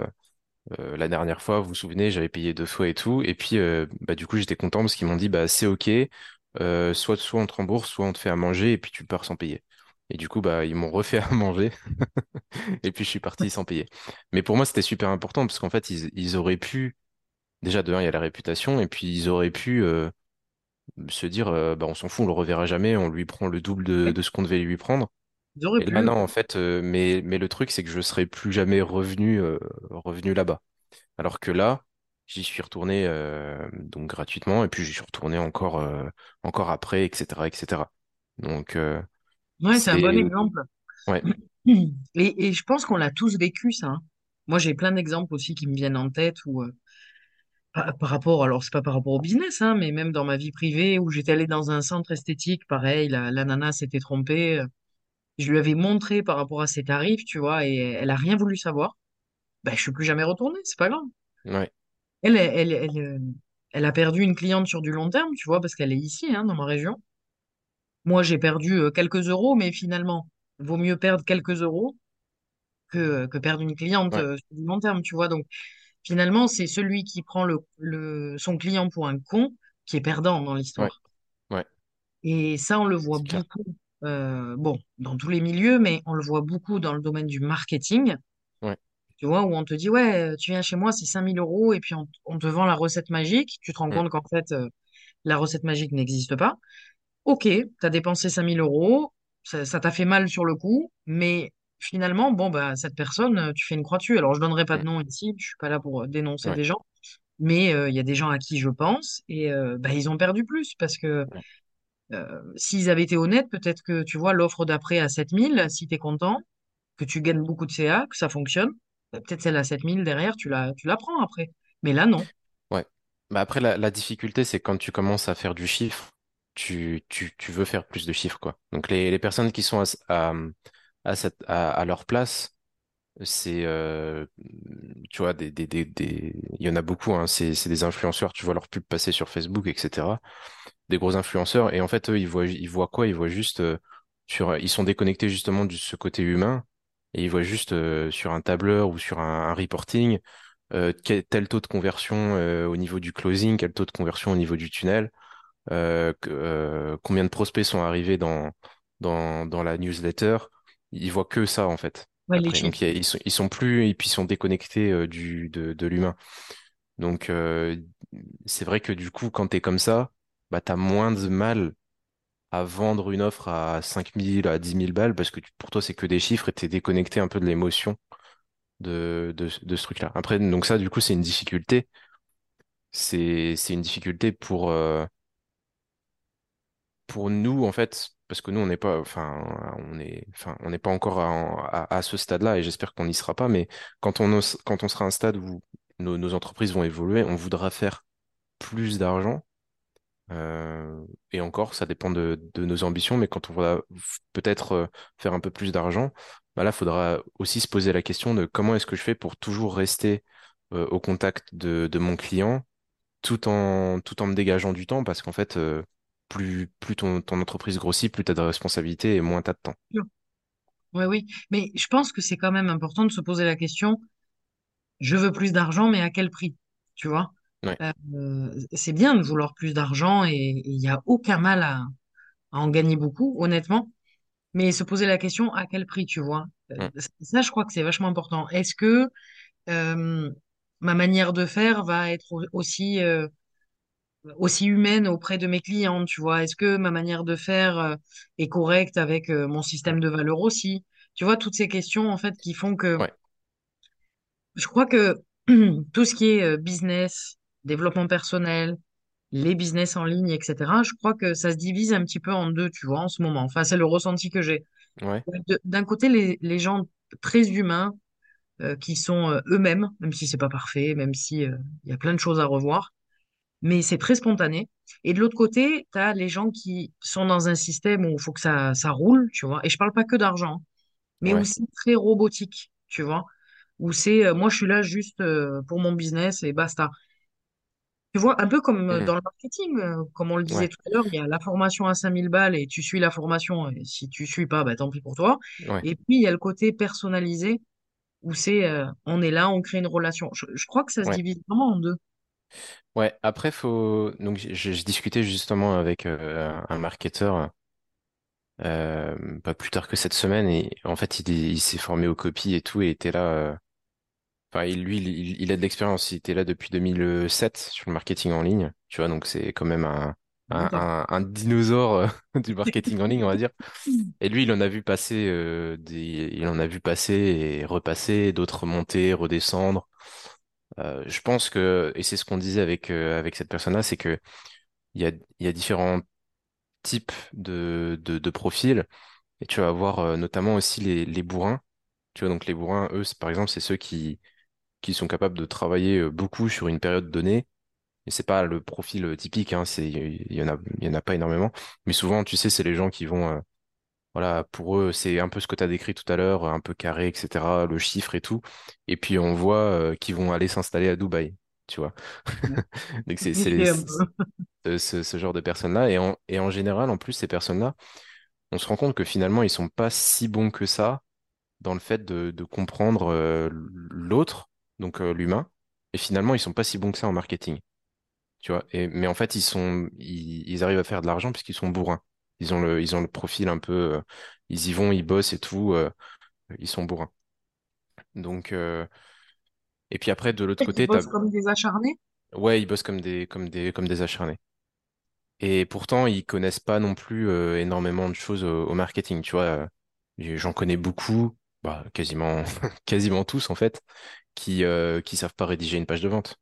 C: Euh, la dernière fois, vous vous souvenez, j'avais payé deux fois et tout. Et puis, euh, bah, du coup, j'étais content parce qu'ils m'ont dit, bah, c'est OK. Soit, soit on te rembourse, soit on te fait à manger et puis tu pars sans payer. Et du coup, bah, ils m'ont refait à manger et puis je suis parti sans payer. Mais pour moi, c'était super important parce qu'en fait, ils, ils auraient pu, déjà, de un, il y a la réputation et puis ils auraient pu euh, se dire, euh, bah, on s'en fout, on le reverra jamais, on lui prend le double de ce qu'on devait lui prendre.
B: Ils auraient
C: Et là,
B: pu.
C: non, en fait, euh, mais, mais le truc, c'est que je serais plus jamais revenu, euh, revenu là-bas. Alors que là, j'y suis retourné euh, donc gratuitement et puis j'y suis retourné encore euh, encore après, etc., etc. Donc euh,
B: Ouais, c'est un bon
C: c'est
B: exemple.
C: ouais,
B: Et, et je pense qu'on l'a tous vécu, ça. hein. Moi, j'ai plein d'exemples aussi qui me viennent en tête où, euh, par, par rapport, alors c'est pas par rapport au business, hein, mais même dans ma vie privée, où j'étais allée dans un centre esthétique, pareil, la, la nana s'était trompée. Je lui avais montré par rapport à ses tarifs, tu vois, et elle a rien voulu savoir. Ben, je suis plus jamais retournée, c'est pas grave.
C: ouais,
B: Elle, elle, elle, elle, a perdu une cliente sur du long terme, tu vois, parce qu'elle est ici, hein, dans ma région. Moi, j'ai perdu euh, quelques euros, mais finalement, vaut mieux perdre quelques euros que, que perdre une cliente
C: ouais,
B: euh, sur du long terme, tu vois. Donc, finalement, c'est celui qui prend le, le, son client pour un con qui est perdant dans l'histoire.
C: ouais,
B: Et ça, on le voit
C: clair.
B: Euh, bon, dans tous les milieux, mais on le voit beaucoup dans le domaine du marketing.
C: Ouais,
B: Tu vois, où on te dit, ouais, tu viens chez moi, c'est 5000 euros, et puis on, on te vend la recette magique. Tu te rends compte qu'en fait, euh, la recette magique n'existe pas. Ok, tu as dépensé 5000 euros, ça t'a fait mal sur le coup, mais finalement, bon, bah, cette personne, euh, tu fais une croix dessus. Alors, je donnerai pas de nom ici, je suis pas là pour dénoncer
C: ouais,
B: des gens, mais euh, il y a des gens à qui je pense, et bah, ils ont perdu plus, parce que
C: ouais,
B: s'ils avaient été honnêtes, peut-être que, tu vois, l'offre d'après à 7000, si tu es content, que tu gagnes beaucoup de CA, que ça fonctionne, bah, peut-être celle à 7000 derrière, tu la, tu la prends après. Mais là, non.
C: ouais. Bah après la, difficulté c'est quand tu commences à faire du chiffre, tu, tu, tu veux faire plus de chiffres quoi. Donc les, les personnes qui sont à, à, à, cette, à, leur place C'est, euh, tu vois, des, des, des, il y en a beaucoup, hein, c'est, c'est des influenceurs, tu vois leur pub passer sur Facebook, etc. Des gros influenceurs, et en fait, eux, ils voient, ils voient quoi? Ils voient juste, euh, sur, ils sont déconnectés justement de ce côté humain, et ils voient juste euh, sur un tableur ou sur un, un reporting, euh, quel, tel taux de conversion au niveau du closing, quel taux de conversion au niveau du tunnel, que- combien de prospects sont arrivés dans, dans, dans la newsletter. Ils voient que ça, en fait
B: Ouais,
C: après. Donc a- ils sont, ils sont plus et puis ils sont déconnectés du de, de l'humain. Donc, c'est vrai que du coup, quand tu es comme ça, bah, tu as moins de mal à vendre une offre à 5000, à dix mille balles, parce que pour toi, c'est que des chiffres et tu es déconnecté un peu de l'émotion de, de, ce truc-là. Après, donc ça, du coup, c'est une difficulté. C'est, une difficulté pour, euh, pour nous, en fait, parce que nous, on n'est pas, enfin, on est, enfin, on n'est pas encore à, à- ce stade-là et j'espère qu'on n'y sera pas, mais quand on, quand on sera à un stade où nos entreprises vont évoluer, on voudra faire plus d'argent Euh, et encore, ça dépend de, nos ambitions, mais quand on va peut-être euh, faire un peu plus d'argent, bah là, il faudra aussi se poser la question de comment est-ce que je fais pour toujours rester euh, au contact de, mon client tout en, tout en me dégageant du temps, parce qu'en fait, plus, plus ton, ton entreprise grossit, plus tu as de responsabilités et moins tu as de temps.
B: Oui, oui. Mais je pense que c'est quand même important de se poser la question, je veux plus d'argent, mais à quel prix? Tu vois?
C: Ouais,
B: Euh, c'est bien de vouloir plus d'argent et il n'y a aucun mal à, à en gagner beaucoup, honnêtement. Mais se poser la question, à quel prix, tu vois? Euh. Ça, je crois que c'est vachement important. Est-ce que euh, ma manière de faire va être au- aussi, euh, aussi humaine auprès de mes clients, tu vois? Est-ce que ma manière de faire est correcte avec mon système de valeur aussi? Tu vois, toutes ces questions, en fait, qui font que
C: ouais,
B: je crois que tout ce qui est business, développement personnel, les business en ligne, etc., je crois que ça se divise un petit peu en deux, tu vois, en ce moment. Enfin, c'est le ressenti que j'ai.
C: ouais,
B: De- D'un côté, les, les gens très humains euh, qui sont euh, eux-mêmes, même si c'est pas parfait, même si euh, il y a plein de choses à revoir, mais c'est très spontané. Et de l'autre côté, tu as les gens qui sont dans un système où il faut que ça, ça roule, tu vois. Et je parle pas que d'argent, mais
C: ouais.
B: aussi très robotique, tu vois. Où c'est, euh, moi, je suis là juste euh, pour mon business et basta. Tu vois, un peu comme euh,
C: Mhm.
B: dans le marketing, euh, comme on le disait
C: Ouais,
B: tout à l'heure, il y a la formation à 5000 balles et tu suis la formation, et si tu suis pas, bah, tant pis pour toi.
C: ouais,
B: Et puis, il y a le côté personnalisé où c'est, euh, on est là, on crée une relation. Je, je crois que ça se
C: ouais.
B: divise vraiment en deux.
C: Ouais, après, faut... Donc, j'ai discuté justement avec un marketeur pas plus tard que cette semaine et en fait il, est- il s'est formé aux copies et tout et était là enfin lui il, il a de l'expérience il était là depuis 2007 sur le marketing en ligne tu vois donc c'est quand même un un,
B: Longtemps.
C: un, un dinosaure euh, du marketing en ligne on va dire et lui il en a vu passer euh, des il en a vu passer et repasser d'autres monter redescendre Euh, je pense que et c'est ce qu'on disait avec euh, avec cette personne-là c'est que il y a y a différents types de de, de profils et tu vas avoir notamment aussi les, les bourrins. Tu vois, donc les bourrins, eux, par exemple, c'est ceux qui, qui sont capables de travailler euh, beaucoup sur une période donnée. Et c'est pas le profil euh, typique, hein, c'est, il y en a, il y en a pas énormément. Mais souvent, tu sais, c'est les gens qui vont, euh, voilà, pour eux, c'est un peu ce que tu as décrit tout à l'heure, un peu carré, etc., le chiffre et tout. Et puis, on voit euh, qu'ils vont aller s'installer à Dubaï, tu vois. Donc, c'est,
B: peu.
C: ce, genre de personnes-là. Et en, et en général, en plus, ces personnes-là, on se rend compte que finalement, ils sont pas si bons que ça dans le fait de, de comprendre euh, l'autre, donc euh, l'humain, et finalement, ils sont pas si bons que ça en marketing, tu vois. Et, mais en fait, ils sont, ils, ils arrivent à faire de l'argent puisqu'ils sont bourrins. Ils ont le, ils ont le profil un peu, euh, ils y vont, ils bossent et tout, euh, ils sont bourrins. Donc, et puis après, de l'autre côté, t'as,
B: bossent comme des acharnés?
C: ouais, ils bossent comme des, comme des, comme des acharnés. Et pourtant, ils connaissent pas non plus énormément de choses au, au marketing, tu vois. J'en connais beaucoup, bah, quasiment, quasiment tous en fait, qui euh, qui savent pas rédiger une page de vente.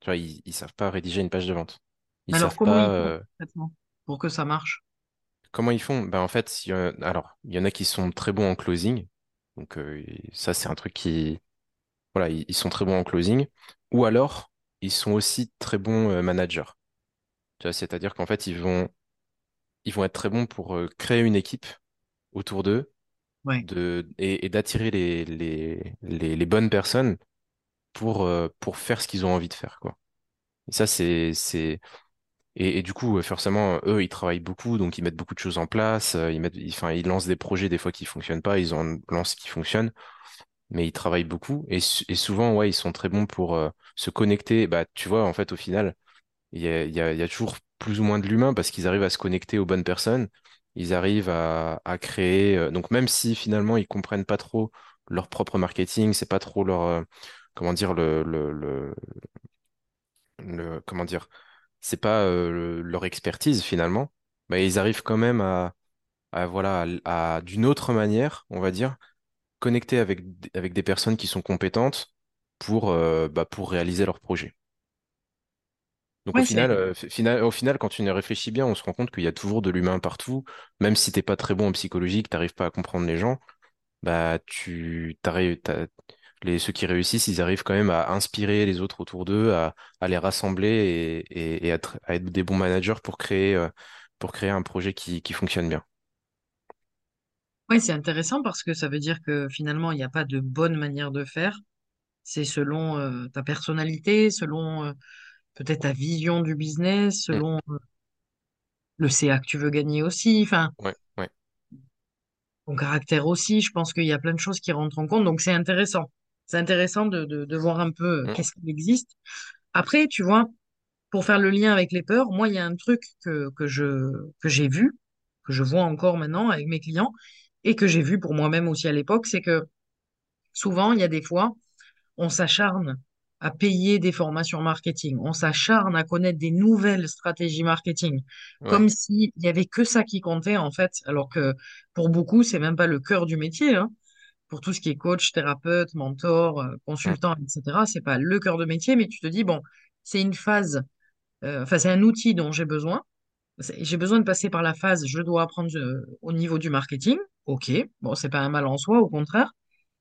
C: Tu vois, ils, ils savent pas rédiger une page de vente. Ils
B: Alors,
C: savent
B: comment
C: pas
B: ils font
C: euh,
B: pour que ça marche?
C: comment ils font? Ben en fait, il y en a- alors il y en a qui sont très bons en closing. Donc euh, ça c'est un truc qui voilà, ils, ils sont très bons en closing. Ou alors ils sont aussi très bons euh, managers. Tu vois, c'est-à-dire qu'en fait ils vont ils vont être très bons pour euh, créer une équipe autour d'eux De et, d'attirer les, les les bonnes personnes pour euh, pour faire ce qu'ils ont envie de faire quoi. Et ça c'est c'est Et, du coup, forcément, eux, ils travaillent beaucoup, donc ils mettent beaucoup de choses en place. euh, Ils mettent, ils- lancent des projets des fois qui fonctionnent pas, ils en lancent qui fonctionnent, mais ils travaillent beaucoup. Et, et souvent, ouais, ils sont très bons pour euh, se connecter. Bah, tu vois, en fait, au final, il y a, y y a toujours plus ou moins de l'humain parce qu'ils arrivent à se connecter aux bonnes personnes. Ils arrivent à, créer. euh, donc même si finalement ils comprennent pas trop leur propre marketing, c'est pas trop leur, euh, comment dire, c'est pas euh, le- leur expertise finalement, mais ils arrivent quand même à, voilà, à, d'une autre manière, on va dire, connecter avec, des personnes qui sont compétentes pour, bah, pour réaliser leur projet. Donc au
B: Ouais,
C: final, euh, final, au final, quand tu y réfléchis bien, on se rend compte qu'il y a toujours de l'humain partout. Même si t'es pas très bon en psychologie, que t'arrives pas à comprendre les gens, bah tu t'arrives, les ceux qui réussissent, ils arrivent quand même à inspirer les autres autour d'eux, à, à les rassembler et, et, et à, être à être des bons managers pour créer, euh, pour créer un projet qui, qui fonctionne bien.
B: ouais, c'est intéressant parce que ça veut dire que finalement, il n'y a pas de bonne manière de faire. C'est selon euh, ta personnalité, selon euh, peut-être ta vision du business,
C: Mm.
B: selon euh, le CA que tu veux gagner aussi, enfin,
C: Ouais, ouais.
B: ton caractère aussi. Je pense qu'il y a plein de choses qui rentrent en compte. Donc, c'est intéressant. C'est intéressant de, de, de voir un peu euh,
C: Mm.
B: qu'est-ce qui existe. Après, tu vois, pour faire le lien avec les peurs, moi, il y a un truc que, que je, que j'ai vu, que je vois encore maintenant avec mes clients et que j'ai vu pour moi-même aussi à l'époque, c'est que souvent, il y a des fois, on s'acharne à payer des formations marketing, on s'acharne à connaître des nouvelles stratégies marketing,
C: Ouais.
B: comme s'il y avait que ça qui comptait en fait, alors que pour beaucoup, c'est même pas le cœur du métier, hein. Pour tout ce qui est coach, thérapeute, mentor, euh, consultant, etc., c'est pas le cœur de métier, mais tu te dis, bon, c'est une phase, euh, enfin, c'est un outil dont j'ai besoin. J'ai besoin de passer par la phase, je dois apprendre euh, au niveau du marketing. Ok, bon, c'est pas un mal en soi, au contraire.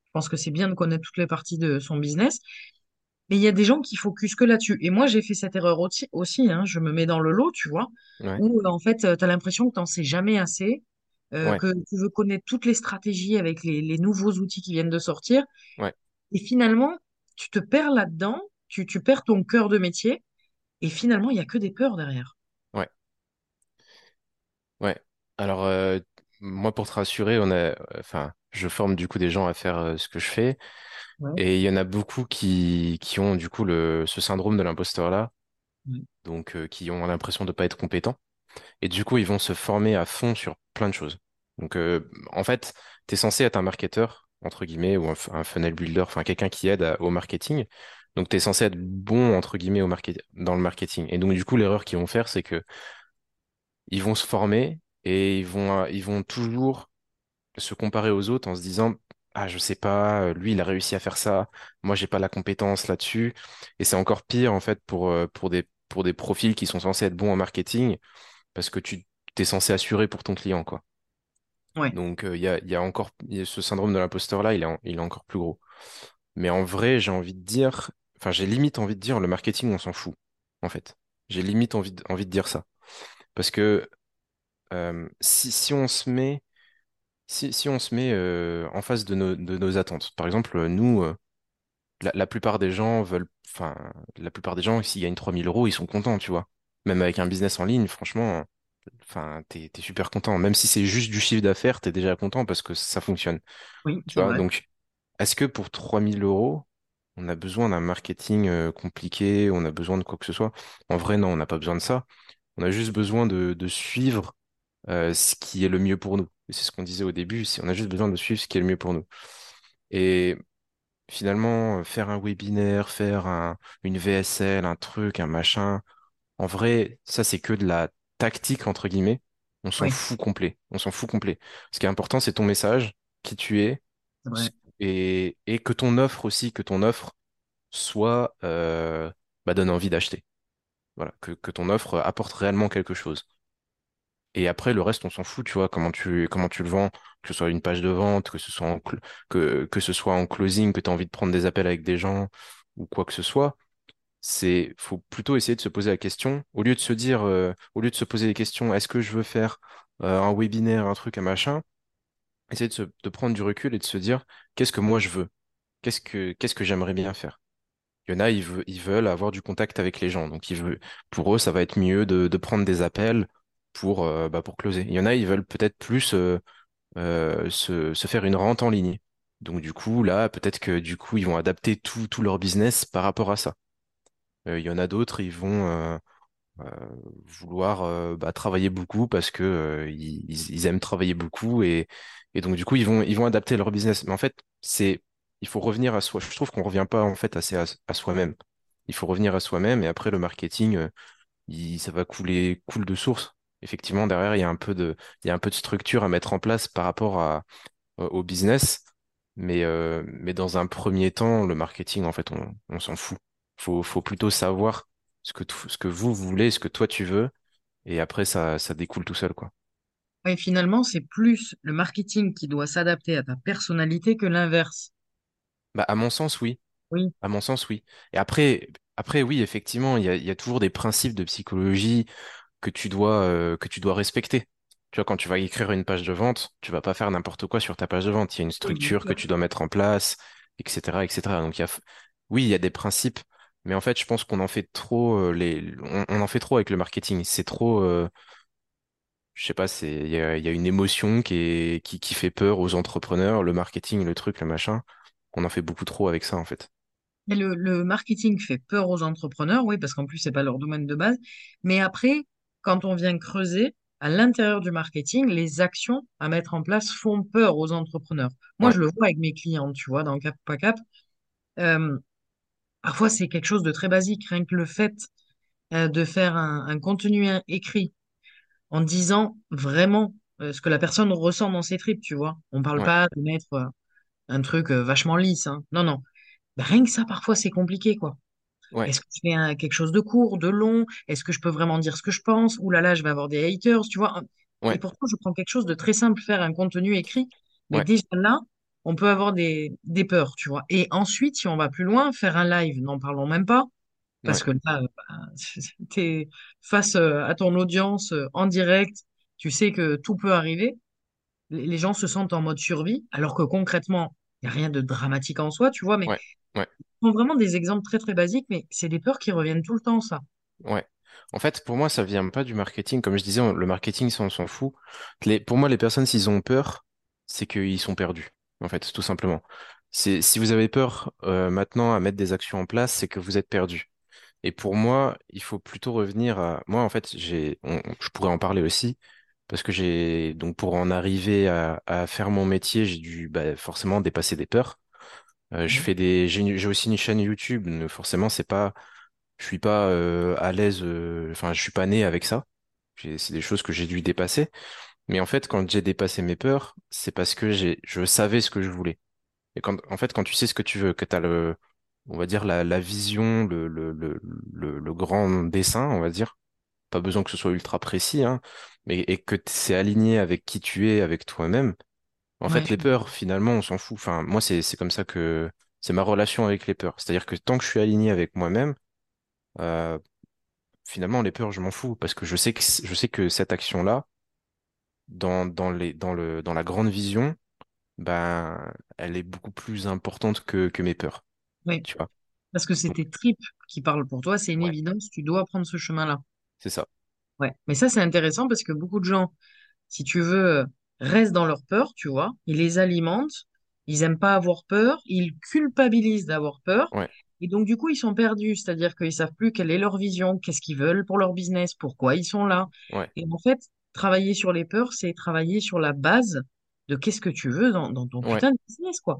B: Je pense que c'est bien de connaître toutes les parties de son business. Mais il y a des gens qui focusent que là-dessus. Et moi, j'ai fait cette erreur aussi, aussi, hein. Je me mets dans le lot, tu vois,
C: Ouais.
B: où euh, en fait, tu as l'impression que tu n'en sais jamais assez, euh,
C: Ouais.
B: que tu veux connaître toutes les stratégies avec les, les nouveaux outils qui viennent de sortir.
C: Ouais.
B: Et finalement, tu te perds là-dedans, tu, tu perds ton cœur de métier. Et finalement, il n'y a que des peurs derrière.
C: Ouais. Ouais. Alors, euh, moi, pour te rassurer, on a, enfin, je forme du coup des gens à faire euh, ce que je fais.
B: Ouais.
C: Et il y en a beaucoup qui, qui ont du coup le, ce syndrome de l'imposteur-là,
B: Ouais.
C: donc euh, qui ont l'impression de ne pas être compétents. Et du coup, ils vont se former à fond sur plein de choses. Donc, euh, en fait, tu es censé être un marketeur, entre guillemets, ou un, funnel builder, enfin quelqu'un qui aide à- au marketing. Donc, tu es censé être bon, entre guillemets, au market, dans le marketing. Et donc, du coup, l'erreur qu'ils vont faire, c'est que ils vont se former et ils vont, ils vont toujours se comparer aux autres en se disant, ah, je sais pas, euh, lui, il a réussi à faire ça, moi, j'ai pas la compétence là-dessus. Et c'est encore pire, en fait, pour, euh, pour des, pour des profils qui sont censés être bons en marketing, parce que tu t'es censé assurer pour ton client, quoi.
B: Ouais.
C: Donc, euh, il y a, il y a encore, il y a ce syndrome de l'imposteur-là, il est, il est encore plus gros. Mais en vrai, j'ai envie de dire, enfin, j'ai limite envie de dire, le marketing, on s'en fout, en fait. J'ai limite envie de, envie de dire ça. Parce que euh, si, si on se met Si, si on se met euh, en face de nos, de nos attentes, par exemple, euh, nous, euh, la, la plupart des gens veulent, enfin, la plupart des gens, s'ils gagnent 3000 euros, ils sont contents, tu vois. Même avec un business en ligne, franchement, enfin, t'es, t'es super content. Même si c'est juste du chiffre d'affaires, t'es déjà content parce que ça fonctionne,
B: Oui,
C: tu
B: c'est
C: vois.
B: vrai.
C: Donc, est-ce que pour 3000 euros, on a besoin d'un marketing euh, compliqué, on a besoin de quoi que ce soit? En vrai, non, on n'a pas besoin de ça. On a juste besoin de, de suivre euh, ce qui est le mieux pour nous. C'est ce qu'on disait au début, c'est on a juste besoin de suivre ce qui est le mieux pour nous. Et finalement, euh, faire un webinaire, faire un, une VSL, un truc, un machin, en vrai, ça c'est que de la tactique, entre guillemets. On s'en
B: Oui,
C: fout complet. On s'en fout complet. Ce qui est important, c'est ton message, qui tu es, et, et que ton offre aussi, que ton offre soit, euh, bah, donne envie d'acheter. Voilà, que, que ton offre apporte réellement quelque chose. Et après, le reste, on s'en fout, tu vois, comment tu, comment tu le vends, que ce soit une page de vente, que ce soit en, que, que ce soit en closing, que tu as envie de prendre des appels avec des gens ou quoi que ce soit. C'est, faut plutôt essayer de se poser la question, au lieu de se dire, euh, au lieu de se poser les questions, est-ce que je veux faire euh, un webinaire, un truc, un machin, essayer de, se, de prendre du recul et de se dire, qu'est-ce que moi je veux? Qu'est-ce que, qu'est-ce que j'aimerais bien faire? Il y en a, ils, veulent avoir du contact avec les gens. Donc, pour eux, ça va être mieux de, de prendre des appels pour, euh, bah, pour closer. Il y en a, ils veulent peut-être plus euh, euh, se, se faire une rente en ligne. Donc, du coup, là, peut-être que du coup, ils vont adapter tout, tout leur business par rapport à ça. Il y en a d'autres, ils vont vouloir bah, travailler beaucoup parce que ils, ils- aiment travailler beaucoup et, et donc, du coup, ils vont, ils vont adapter leur business. Mais en fait, c'est il faut revenir à soi. Je trouve qu'on revient pas en fait assez à, à soi-même. Il faut revenir à soi-même et après le marketing, il, ça va couler, coule de source. Effectivement, derrière, il y a un peu de, il y a un peu de structure à mettre en place par rapport à, au business. Mais, euh, mais dans un premier temps, le marketing, en fait, on, on s'en fout. Faut, faut plutôt savoir ce que, t- ce que vous voulez, ce que toi tu veux, et après, ça, ça découle tout seul, quoi.
B: Et finalement, c'est plus le marketing qui doit s'adapter à ta personnalité que l'inverse.
C: Bah, à mon sens, oui.
B: Oui,
C: À mon sens, oui. Et après, après, oui, effectivement, il y a, il y a toujours des principes de psychologie que tu dois, euh, que tu dois respecter. Tu vois, quand tu vas écrire une page de vente, tu vas pas faire n'importe quoi sur ta page de vente. Il y a une structure que tu dois mettre en place, etc., etc. Donc, il y a, oui, il y a des principes, mais en fait, je pense qu'on en fait trop, euh, les, on, on en fait trop avec le marketing. C'est trop, euh, je sais pas, c'est, il y a, il y a une émotion qui est, qui, qui fait peur aux entrepreneurs, le marketing, le truc, le machin. On en fait beaucoup trop avec ça, en fait.
B: Le, le marketing fait peur aux entrepreneurs, oui, parce qu'en plus, c'est pas leur domaine de base. Mais après, quand on vient creuser, à l'intérieur du marketing, les actions à mettre en place font peur aux entrepreneurs. Moi,
C: Ouais,
B: je le vois avec mes clients, tu vois, dans Cap ou pas Cap. Euh, parfois, c'est quelque chose de très basique, rien que le fait euh, de faire un, un contenu écrit en disant vraiment euh, ce que la personne ressent dans ses tripes, tu vois. On parle
C: ouais,
B: pas de mettre un truc vachement lisse, hein. Non, non. Ben, rien que ça, parfois, c'est compliqué, quoi.
C: Ouais,
B: Est-ce que je fais un- quelque chose de court, de long? Est-ce que je peux vraiment dire ce que je pense? Ouh là là, je vais avoir des haters, tu vois. Et pourtant, je prends quelque chose de très simple, faire un contenu écrit. Mais
C: ouais,
B: déjà là, on peut avoir des, des peurs, tu vois. Et ensuite, si on va plus loin, faire un live, n'en parlons même pas. Parce que là, euh, ben, t'es face euh, à ton audience euh, en direct, tu sais que tout peut arriver. Les gens se sentent en mode survie, alors que concrètement, n'y a rien de dramatique en soi, tu vois. Mais
C: ouais, ouais,
B: ce sont vraiment des exemples très très basiques, mais c'est des peurs qui reviennent tout le temps, ça.
C: ouais. En fait, pour moi, ça vient pas du marketing. Comme je disais, on- le marketing, ça, on s'en fout. Les, pour moi, les personnes, s'ils ont peur, c'est qu'ils sont perdus. En fait, tout simplement. C'est, si vous avez peur, euh, maintenant à mettre des actions en place, c'est que vous êtes perdu. Et pour moi, il faut plutôt revenir à, moi, en fait, j'ai, on- je pourrais en parler aussi. Parce que j'ai, donc, pour en arriver à, à faire mon métier, j'ai dû, bah, forcément dépasser des peurs. Euh, je
B: Mhm.
C: fais des, j'ai aussi une chaîne YouTube. donc Forcément, c'est pas, je suis pas euh, à l'aise. euh, Enfin, je suis pas né avec ça. C'est des choses que j'ai dû dépasser. Mais en fait, quand j'ai dépassé mes peurs, c'est parce que j'ai, je savais ce que je voulais. Et quand, en fait, quand tu sais ce que tu veux, que tu as le, on va dire la, la vision, le, le, le, le, le grand dessin, on va dire, pas besoin que ce soit ultra précis, hein, mais et que c'est aligné avec qui tu es, avec toi-même. En
B: Ouais,
C: fait, les peurs, finalement, on s'en fout. Enfin, moi, c'est, comme ça que c'est ma relation avec les peurs. C'est-à-dire que tant que je suis aligné avec moi-même, euh, finalement, les peurs, je m'en fous parce que je sais que, je sais que cette action-là, dans, dans les, dans le, dans la grande vision, ben, elle est beaucoup plus importante que, que mes peurs.
B: Oui,
C: Tu vois?
B: parce que c'est tes tripes qui parlent pour toi, c'est une
C: ouais,
B: évidence, tu dois prendre ce chemin-là.
C: c'est ça.
B: Ouais. Mais ça, c'est intéressant parce que beaucoup de gens, si tu veux, euh, restent dans leur peur, tu vois, ils les alimentent, ils aiment pas avoir peur, ils culpabilisent d'avoir peur,
C: Ouais,
B: et donc du coup, ils sont perdus, c'est-à-dire qu'ils savent plus quelle est leur vision, qu'est-ce qu'ils veulent pour leur business, pourquoi ils sont là.
C: ouais,
B: Et en fait, travailler sur les peurs, c'est travailler sur la base de qu'est-ce que tu veux dans, dans ton putain de business, quoi.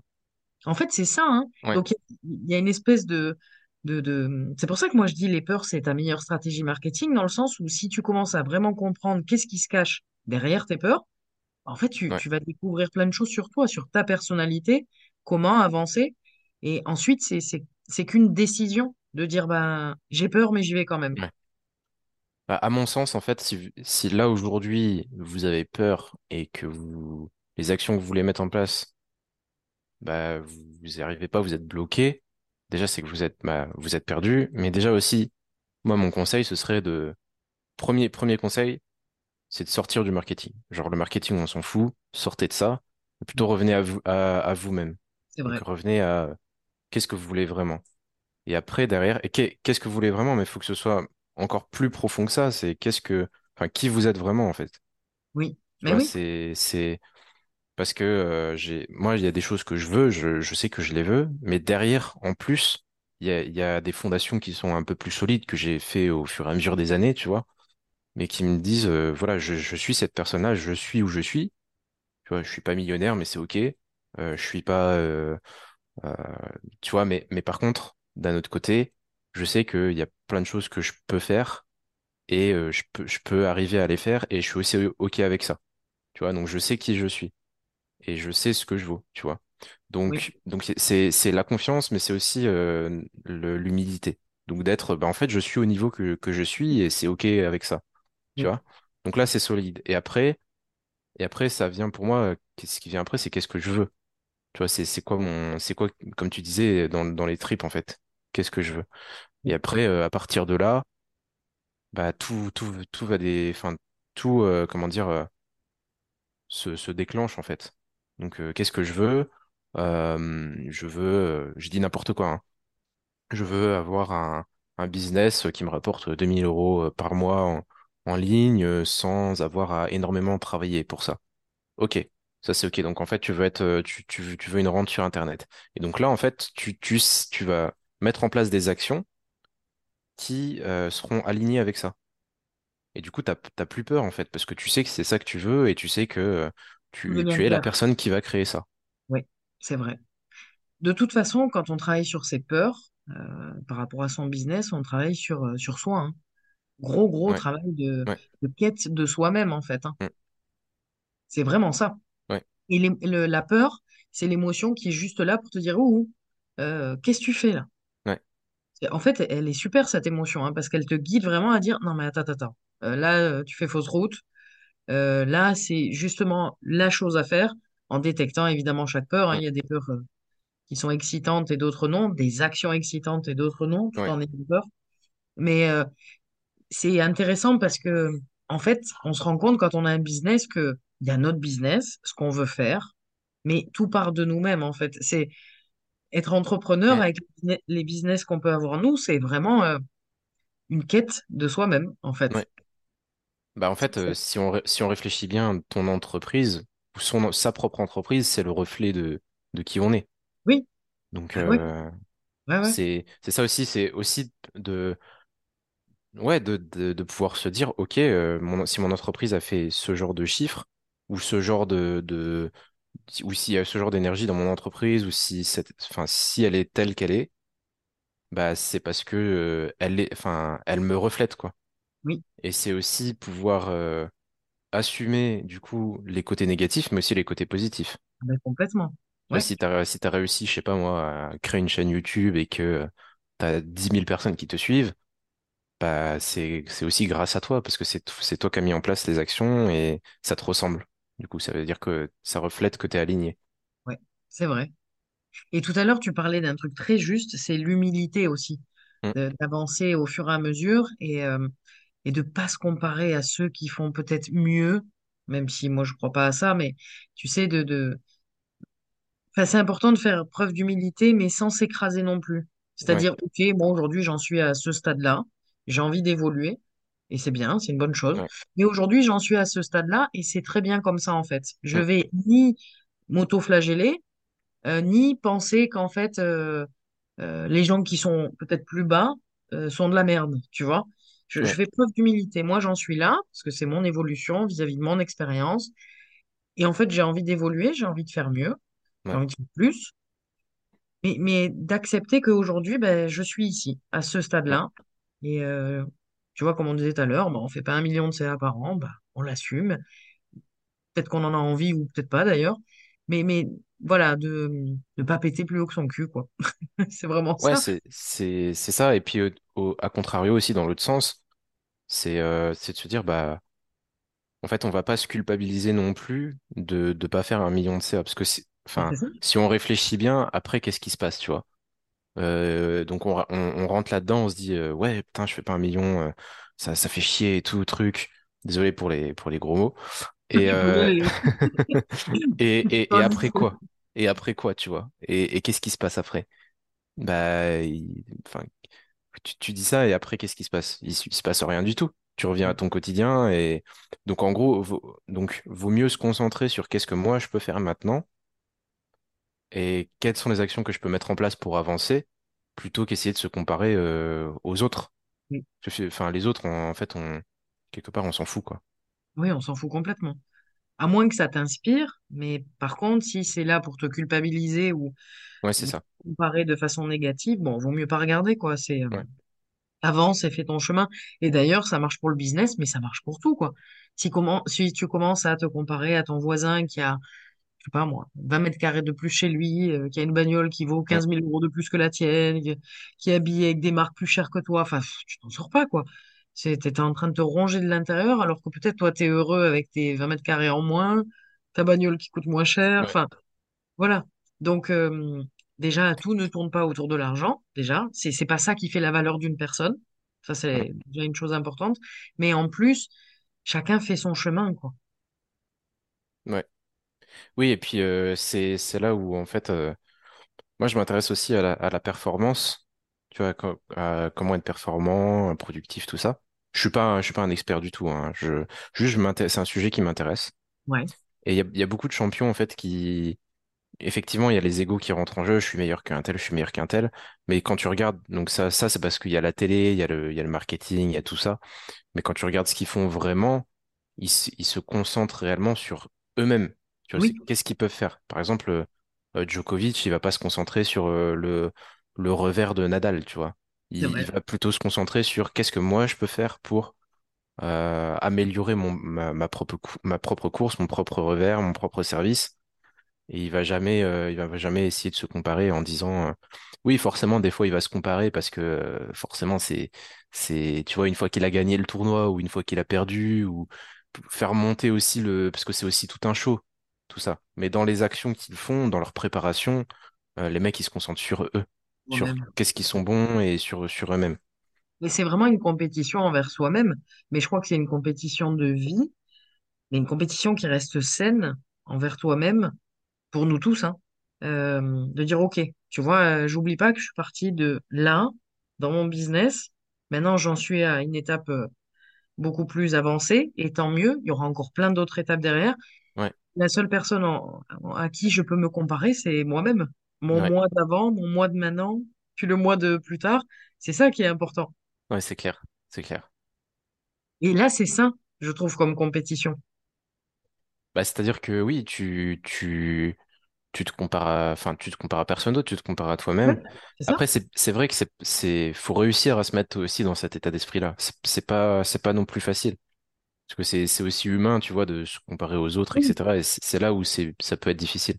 B: En fait, c'est ça, hein. Donc, il y, a il y a une espèce de, de, de... C'est pour ça que moi, je dis les peurs, c'est ta meilleure stratégie marketing, dans le sens où si tu commences à vraiment comprendre qu'est-ce qui se cache derrière tes peurs, en fait, tu,
C: ouais,
B: tu vas découvrir plein de choses sur toi, sur ta personnalité, comment avancer. Et ensuite, c'est, c'est, c'est qu'une décision de dire, ben, j'ai peur, mais j'y vais quand même.
C: ouais. Bah, à mon sens, en fait, si, si là aujourd'hui vous avez peur et que vous les actions que vous voulez mettre en place, bah vous vous n'y arrivez pas, vous êtes bloqué. Déjà, c'est que vous êtes bah, vous êtes perdu. Mais déjà aussi, moi, mon conseil, ce serait de premier premier conseil, c'est de sortir du marketing. Genre le marketing, on s'en fout, sortez de ça. Plutôt revenez à vous à, à vous-même.
B: C'est
C: Donc
B: vrai.
C: revenez à qu'est-ce que vous voulez vraiment? Et après, derrière, et qu'est- qu'est-ce que vous voulez vraiment? Mais il faut que ce soit encore plus profond que ça. C'est qu'est-ce que, enfin, qui vous êtes vraiment, en fait?
B: Oui. Mais
C: vois,
B: oui.
C: c'est, c'est, parce que euh, j'ai, moi, il y a des choses que je veux, je, je sais que je les veux, mais derrière, en plus, il y a, y a des fondations qui sont un peu plus solides que j'ai fait au fur et à mesure des années, tu vois, mais qui me disent, euh, voilà, je, je suis cette personne-là, je suis où je suis. Tu vois, je suis pas millionnaire, mais c'est OK. Euh, je suis pas, euh, Euh, tu vois, mais, mais par contre, d'un autre côté, je sais qu'il y a plein de choses que je peux faire et euh, je peux, je peux arriver à les faire et je suis aussi OK avec ça. Tu vois, donc je sais qui je suis et je sais ce que je vaux, tu vois.
B: Oui.
C: Donc, donc c'est, c'est la confiance, mais c'est aussi euh, le- l'humilité. Donc d'être, bah, en fait, je suis au niveau que, que je suis et c'est OK avec ça, tu vois. Donc là, c'est solide. Et après, et après, ça vient pour moi, qu'est-ce qui vient après, c'est qu'est-ce que je veux. Tu vois, c'est, c'est quoi mon, c'est quoi, comme tu disais, dans, dans les tripes, en fait. Qu'est-ce que je veux. Et après, euh, à partir de là, bah, tout, tout, tout va des, enfin, tout, euh, comment dire, euh, se, se déclenche, en fait. Donc, euh, qu'est-ce que je veux? Euh, je veux, euh, je dis n'importe quoi, hein. Je veux avoir un, business qui me rapporte 2000 euros par mois en, ligne sans avoir à énormément travailler pour ça. Ok, ça c'est ok. Donc en fait, tu veux être, tu, tu, veux tu une rente sur Internet. Et donc là, en fait, tu, tu, tu vas mettre en place des actions qui seront alignées avec ça. Et du coup, t'as, t'as plus peur en fait, parce que tu sais que c'est ça que tu veux et tu sais que tu, es la personne qui va créer ça.
B: Oui, c'est vrai. De toute façon, quand on travaille sur ses peurs, euh, par rapport à son business, on travaille sur, euh, sur soi. hein. Gros, gros
C: Ouais,
B: travail de,
C: ouais,
B: de quête de soi-même, en fait. hein.
C: mm,
B: C'est vraiment ça.
C: ouais,
B: Et les- le- la peur, c'est l'émotion qui est juste là pour te dire, ouh, euh, qu'est-ce que tu fais là? En fait, elle est super cette émotion, hein, parce qu'elle te guide vraiment à dire, non mais attends, attends, attends. Euh, là, tu fais fausse route. Euh, là, c'est justement la chose à faire, en détectant évidemment chaque peur. hein. Il y a des peurs euh, qui sont excitantes et d'autres non, des actions excitantes et d'autres non, tout
C: ouais,
B: en ayant peur. Mais euh, c'est intéressant parce que, en fait, on se rend compte quand on a un business que il y a notre business, ce qu'on veut faire, mais tout part de nous-mêmes, en fait. C'est être entrepreneur avec les business qu'on peut avoir nous, c'est vraiment une quête de soi-même, en fait.
C: ouais. Bah en fait, euh, si on, si on réfléchit bien, ton entreprise, ou son, sa propre entreprise, c'est le reflet de, de qui on est.
B: Oui,
C: Donc euh,
B: ouais, ouais,
C: c'est c'est ça aussi, c'est aussi de ouais de, de, de pouvoir se dire, ok, euh, mon- si mon entreprise a fait ce genre de chiffres, ou ce genre de, de ou s'il y a ce genre d'énergie dans mon entreprise, ou si cette, enfin si elle est telle qu'elle est, bah c'est parce que euh, elle est, enfin elle me reflète quoi.
B: Oui,
C: Et c'est aussi pouvoir euh, assumer du coup les côtés négatifs, mais aussi les côtés positifs.
B: ah ben, complètement.
C: Tu vois,
B: Ouais,
C: si si t'as réussi, je sais pas moi, à créer une chaîne YouTube et que tu as dix mille personnes qui te suivent, bah c'est, aussi grâce à toi, parce que c'est, toi qui as mis en place les actions et ça te ressemble. Du coup, ça veut dire que ça reflète que tu es aligné.
B: ouais, c'est vrai. Et tout à l'heure, tu parlais d'un truc très juste, c'est l'humilité aussi,
C: Mm.
B: de- d'avancer au fur et à mesure et, euh, et de pas se comparer à ceux qui font peut-être mieux, même si moi je crois pas à ça, mais tu sais, de, de... Enfin, c'est important de faire preuve d'humilité, mais sans s'écraser non plus.
C: Ouais,
B: C'est-à-dire, ok, moi aujourd'hui j'en suis à ce stade-là, j'ai envie d'évoluer, et c'est bien, c'est une bonne chose,
C: ouais,
B: mais aujourd'hui j'en suis à ce stade-là, et c'est très bien comme ça en fait. Je
C: mm,
B: vais ni m'auto-flageller, euh, ni penser qu'en fait, euh, euh, les gens qui sont peut-être plus bas sont de la merde, tu vois. Je, je
C: ouais,
B: fais preuve d'humilité. Moi, j'en suis là, parce que c'est mon évolution vis-à-vis de mon expérience. Et en fait, j'ai envie d'évoluer, j'ai envie de faire mieux, j'ai
C: ouais,
B: envie de faire plus, mais, mais d'accepter qu'aujourd'hui, ben, je suis ici, à ce
C: ouais,
B: stade-là. Et euh, tu vois, comme on disait tout à l'heure, ben, on fait pas un million de CA par an, ben, on l'assume. Peut-être qu'on en a envie ou peut-être pas d'ailleurs. Mais, mais voilà, de ne pas péter plus haut que son cul, quoi. C'est vraiment
C: Ouais,
B: ça.
C: c'est, c'est ça. Et puis, euh, au, à contrario aussi, dans l'autre sens, c'est euh, de se dire, bah, en fait, on va pas se culpabiliser non plus de ne pas faire un million de CA. Parce que, enfin, si on réfléchit bien, après, qu'est-ce qui se passe, tu vois? Euh, donc on, on, on rentre là-dedans, on se dit euh, ouais putain je fais pas un million, euh, ça, ça fait chier et tout truc. Désolé pour les pour les gros mots. Et
B: Désolée.
C: et, et, après quoi? Et après quoi tu vois? Et, et qu'est-ce qui se passe après? Bah il- enfin tu, tu dis ça et après qu'est-ce qui se passe? Il, se il se passe rien du tout. Tu reviens à ton quotidien et donc en gros vaut, donc vaut mieux se concentrer sur qu'est-ce que moi je peux faire maintenant et quelles sont les actions que je peux mettre en place pour avancer plutôt qu'essayer de se comparer euh, aux autres. Suis- Enfin, les autres, on- en fait, on, quelque part, on s'en fout, quoi.
B: Oui, on s'en fout complètement. À moins que ça t'inspire, mais par contre, si c'est là pour te culpabiliser ou,
C: Ouais, c'est ça.
B: comparer de façon négative, bon, vaut mieux pas regarder, quoi. C'est, euh,
C: Ouais,
B: avance et fais ton chemin. Et d'ailleurs, ça marche pour le business, mais ça marche pour tout, quoi. Si, comment, si tu commences à te comparer à ton voisin qui a, je sais pas moi, 20 mètres carrés de plus chez lui, euh, qui a une bagnole qui vaut
C: ouais,
B: 15 000 euros de plus que la tienne, qui est habillé avec des marques plus chères que toi, enfin, tu t'en sors pas, quoi. C'est, t'es en train de te ronger de l'intérieur, alors que peut-être toi, t'es heureux avec tes 20 mètres carrés en moins, ta bagnole qui coûte moins cher,
C: ouais,
B: enfin, voilà. Donc, euh, déjà, tout ne tourne pas autour de l'argent, déjà. C'est, c'est pas ça qui fait la valeur d'une personne. Ça, c'est déjà une chose importante. Mais en plus, chacun fait son chemin, quoi.
C: ouais. Oui, et puis euh, c'est c'est là où en fait euh, moi je m'intéresse aussi à la, à la performance, tu vois, à comment être performant, productif, tout ça. Je suis pas un- je suis pas un expert du tout, hein. Je juste je c'est un sujet qui m'intéresse.
B: Ouais.
C: Et il y a, il y a beaucoup de champions en fait qui effectivement il y a les égos qui rentrent en jeu. Je suis meilleur qu'un tel, je suis meilleur qu'un tel. Mais quand tu regardes donc ça ça c'est parce qu'il y a la télé, il y a le il y a le marketing, il y a tout ça. Mais quand tu regardes ce qu'ils font vraiment, ils, se- ils se concentrent réellement sur eux-mêmes.
B: Oui,
C: qu'est-ce qu'ils peuvent faire? Par exemple, euh, euh, Djokovic, il va pas se concentrer sur euh, le, le revers de Nadal, tu vois. Il, va plutôt se concentrer sur qu'est-ce que moi je peux faire pour euh, améliorer mon, ma, ma propre, cou- ma propre course, mon propre revers, mon propre service. Et il va jamais, euh, il va jamais essayer de se comparer en disant, euh, oui, forcément, des fois, il va se comparer parce que forcément, c'est, c'est, tu vois, une fois qu'il a gagné le tournoi ou une fois qu'il a perdu ou faire monter aussi le, parce que c'est aussi tout un show, tout ça. Mais dans les actions qu'ils font, dans leur préparation, les mecs, ils se concentrent sur eux, sur qu'est-ce qu'ils sont bons et sur, sur eux-mêmes.
B: Et c'est vraiment une compétition envers soi-même. Mais je crois que c'est une compétition de vie, mais une compétition qui reste saine envers toi-même, pour nous tous, hein. Euh, de dire, OK, tu vois, euh, j'oublie pas que je suis partie de là, dans mon business. Maintenant, j'en suis à une étape euh, beaucoup plus avancée, et tant mieux, il y aura encore plein d'autres étapes derrière.
C: Ouais,
B: La seule personne en- en- à qui je peux me comparer, c'est moi-même. Mon
C: ouais,
B: moi d'avant, mon moi de maintenant, puis le moi de plus tard. C'est ça qui est important.
C: ouais, c'est clair, c'est clair.
B: Et là, c'est ça, je trouve, comme compétition.
C: Bah, c'est-à-dire que oui, tu, tu, tu te compares à, enfin, tu te compares à personne d'autre, tu te compares à toi-même. Après, c'est, vrai que c'est, c'est, faut réussir à se mettre aussi dans cet état d'esprit-là. C'est pas, c'est pas non plus facile. Parce que c'est, c'est aussi humain, tu vois, de se comparer aux autres,
B: Oui.
C: etc. Et c'est c'est là où c'est, ça peut être difficile.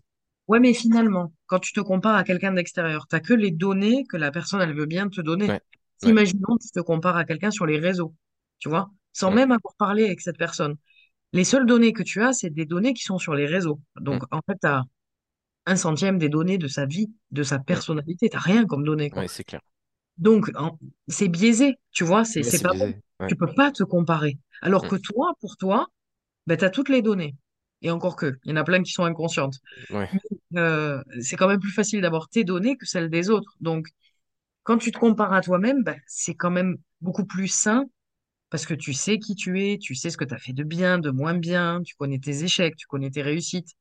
B: Ouais, mais finalement, quand tu te compares à quelqu'un d'extérieur, t'as que les données que la personne, elle veut bien te donner.
C: Ouais,
B: Si,
C: ouais,
B: imaginons, tu te compares à quelqu'un sur les réseaux, tu vois, sans
C: ouais,
B: même avoir parlé avec cette personne. Les seules données que tu as, c'est des données qui sont sur les réseaux.
C: mm,
B: Donc, en fait, tu as un centième des données de sa vie, de sa
C: mm,
B: personnalité. T'as rien comme données,
C: ouais, c'est clair.
B: Donc, en- c'est biaisé, tu vois, c'est pas bon.
C: biaisé.
B: Tu peux pas te comparer. Alors
C: mm,
B: que toi, pour toi, ben, tu as toutes les données. Et encore que, il y en a plein qui sont inconscientes.
C: ouais,
B: Euh, c'est quand même plus facile d'avoir tes données que celles des autres. Donc, quand tu te compares à toi-même, ben, c'est quand même beaucoup plus sain parce que tu sais qui tu es, tu sais ce que tu as fait de bien, de moins bien, tu connais tes échecs, tu connais tes réussites,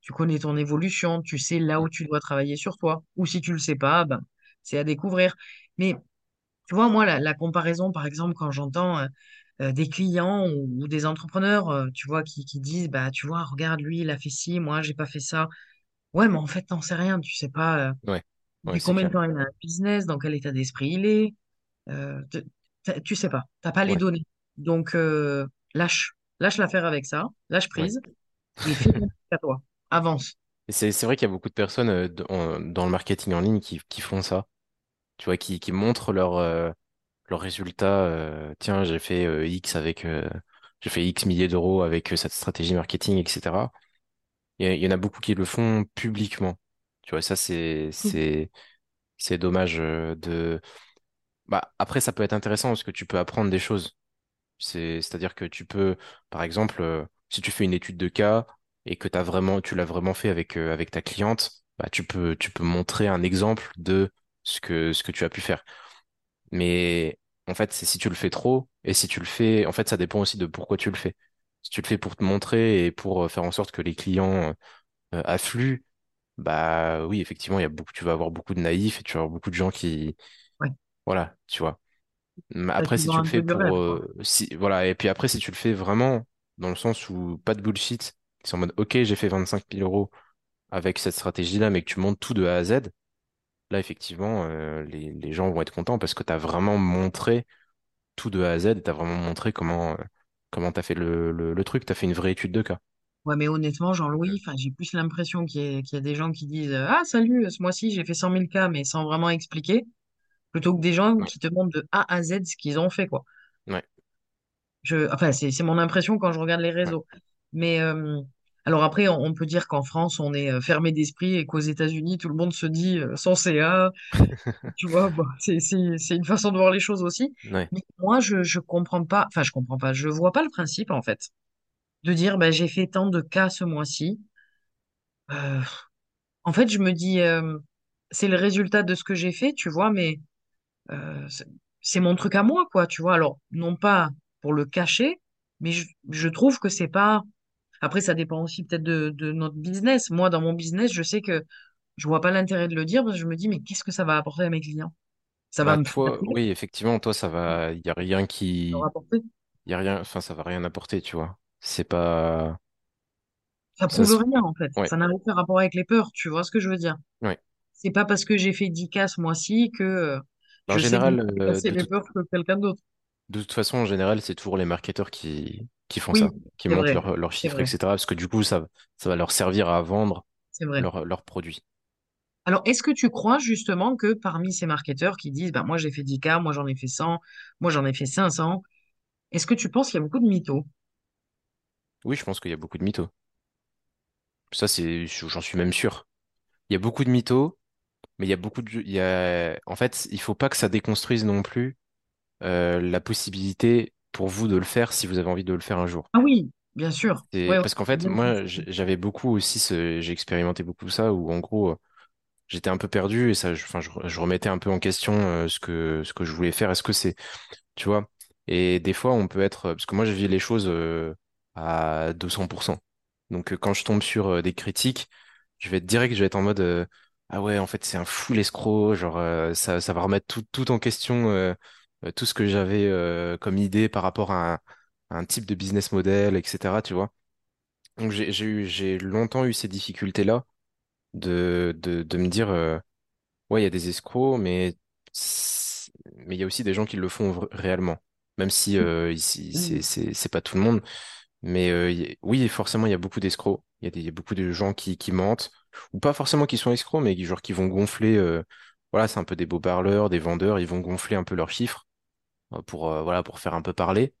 B: tu connais ton évolution, tu sais là où tu dois travailler sur toi. Ou si tu le sais pas, ben, c'est à découvrir. Mais tu vois, moi, la, la comparaison, par exemple, quand j'entends euh, euh, des clients ou, ou des entrepreneurs, euh, tu vois, qui, qui disent, bah, tu vois, regarde, lui, il a fait ci, moi, j'ai pas fait ça. Ouais, mais en fait, t'en sais rien. Tu sais pas euh,
C: ouais, ouais,
B: combien de temps il a un business, dans quel état d'esprit il est. Tu sais pas. T'as pas les
C: Ouais.
B: données. Donc, lâche. Lâche l'affaire avec ça. Lâche prise et fais à toi. Avance.
C: C'est, vrai qu'il y a beaucoup de personnes dans dans le marketing en ligne qui, qui font ça. Tu vois, qui, qui montrent leur, leurs résultats. euh, tiens, j'ai fait euh, X avec, euh, j'ai fait X milliers d'euros avec cette stratégie marketing, etc. Il y, y en a beaucoup qui le font publiquement. Tu vois, ça c'est c'est c'est dommage de. Bah après, ça peut être intéressant parce que tu peux apprendre des choses. C'est c'est-à-dire que tu peux, par exemple, si tu fais une étude de cas et que t'as vraiment, tu l'as vraiment fait avec avec ta cliente, bah tu peux tu peux montrer un exemple de ce que ce que tu as pu faire. Mais en fait, c'est si tu le fais trop et si tu le fais, en fait, ça dépend aussi de pourquoi tu le fais. Si tu le fais pour te montrer et pour euh, faire en sorte que les clients euh, affluent, bah oui, effectivement, il y a beaucoup, tu vas avoir beaucoup de naïfs et tu vas avoir beaucoup de gens qui,
B: Ouais.
C: voilà, tu vois. Mais après, si tu le fais
B: rêve,
C: euh, si, voilà, et puis après, si tu le fais vraiment dans le sens où pas de bullshit qui sont en mode, OK, j'ai fait 25 000 euros avec cette stratégie-là, mais que tu montes tout de A à Z, là, effectivement, euh, les, les gens vont être contents parce que tu as vraiment montré tout de A à Z et tu as vraiment montré comment, euh, comment tu as fait le, le, le truc. Tu as fait une vraie étude de cas.
B: Ouais, mais honnêtement, Jean-Louis, enfin, j'ai plus l'impression qu'il y, a qu'il y a des gens qui disent euh, Ah, salut, ce mois-ci, j'ai fait 100 000 cas, mais sans vraiment expliquer, plutôt que des gens
C: Ouais.
B: qui te montrent de A à Z ce qu'ils ont fait, quoi.
C: Ouais.
B: Je, enfin, c'est, c'est mon impression quand je regarde les
C: Ouais.
B: réseaux. Mais euh, alors après, on, on peut dire qu'en France, on est euh, fermé d'esprit et qu'aux États-Unis, tout le monde se dit euh, sans CA, tu vois, bon, c'est, une façon de voir les choses aussi.
C: Ouais.
B: Mais moi, je, je comprends pas, enfin, je comprends pas, je vois pas le principe, en fait, de dire, bah, j'ai fait tant de cas ce mois-ci. Euh, En fait, je me dis, euh, c'est le résultat de ce que j'ai fait, tu vois, mais euh, c'est c'est mon truc à moi, quoi, tu vois. Alors, non pas pour le cacher, mais je, je trouve que c'est pas. Après, ça dépend aussi peut-être de, de notre business. Moi, dans mon business, je sais que je vois pas l'intérêt de le dire parce que je me dis, mais qu'est-ce que ça va apporter à mes clients? Ça va
C: Bah,
B: me
C: toi, oui, effectivement, toi, ça va, il y a rien qui, il y a rien, enfin, ça va rien apporter, tu vois. C'est pas,
B: Ça prouve rien, en fait.
C: ouais,
B: Ça n'a aucun rapport avec les peurs, tu vois ce que je veux dire?
C: ouais.
B: C'est pas parce que j'ai fait 10 cas ce mois-ci que euh,
C: En
B: je sais que
C: général, euh,
B: les peurs que quelqu'un d'autre.
C: de toute façon, en général, c'est toujours les marketeurs qui, qui font
B: Oui,
C: ça, qui montent leurs chiffres, etc. Parce que du coup, ça, ça va leur servir à vendre leurs produits.
B: Alors, est-ce que tu crois justement que parmi ces marketeurs qui disent, bah, moi j'ai fait 10K, moi j'en ai fait 100, moi j'en ai fait 500, est-ce que tu penses qu'il y a beaucoup de mythos?
C: Oui, je pense qu'il y a beaucoup de mythos. Ça, c'est, j'en suis même sûr. Il y a beaucoup de mythos, mais il y a beaucoup de, il y a, en fait, il faut pas que ça déconstruise non plus euh, la possibilité pour vous de le faire si vous avez envie de le faire un jour.
B: Ah oui, bien sûr. Ouais,
C: parce qu'en fait, moi, j'avais beaucoup aussi ce, j'ai expérimenté beaucoup ça où en gros, j'étais un peu perdu et ça, je, enfin, je, je remettais un peu en question euh, ce que ce que je voulais faire. Est-ce que c'est, tu vois? Et des fois, on peut être, parce que moi, je vis les choses euh, à 200%. Donc, quand je tombe sur euh, des critiques, je vais être direct, je vais être en mode, ah ouais, en fait, c'est un full escroc, genre, ça, ça va remettre tout, tout en question, tout ce que j'avais euh, comme idée par rapport à un, à un type de business model, etc., tu vois? Donc, j'ai, j'ai eu, j'ai longtemps eu ces difficultés-là de, de, de me dire, euh, ouais, il y a des escrocs, mais mais il y a aussi des gens qui le font réellement. Même si euh, ici, c'est
B: Oui,
C: c'est c'est pas tout le monde. Mais euh, a- oui, forcément, il y a beaucoup d'escrocs. Il y a y beaucoup de gens qui, qui mentent. Ou pas forcément qui sont escrocs, mais qui, genre, qui vont gonfler. euh, voilà, c'est un peu des beaux parleurs, des vendeurs. Ils vont gonfler un peu leurs chiffres euh, pour, euh, voilà, pour faire un peu parler.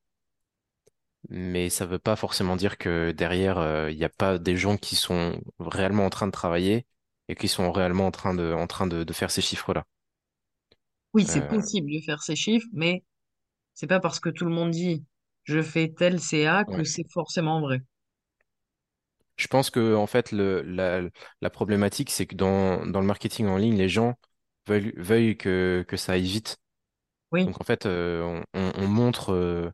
C: Mais ça veut pas forcément dire que derrière, euh, il n'y a pas des gens qui sont réellement en train de travailler et qui sont réellement en train de, en train de, de faire ces chiffres-là.
B: Oui, c'est
C: Euh,
B: possible de faire ces chiffres, mais c'est pas parce que tout le monde dit je fais tel CA que
C: ouais.
B: c'est forcément vrai.
C: Je pense que en fait le, la, la problématique c'est que dans, dans le marketing en ligne, les gens veulent, que, que ça aille vite.
B: Oui.
C: Donc en fait, euh, on, on- on montre, euh,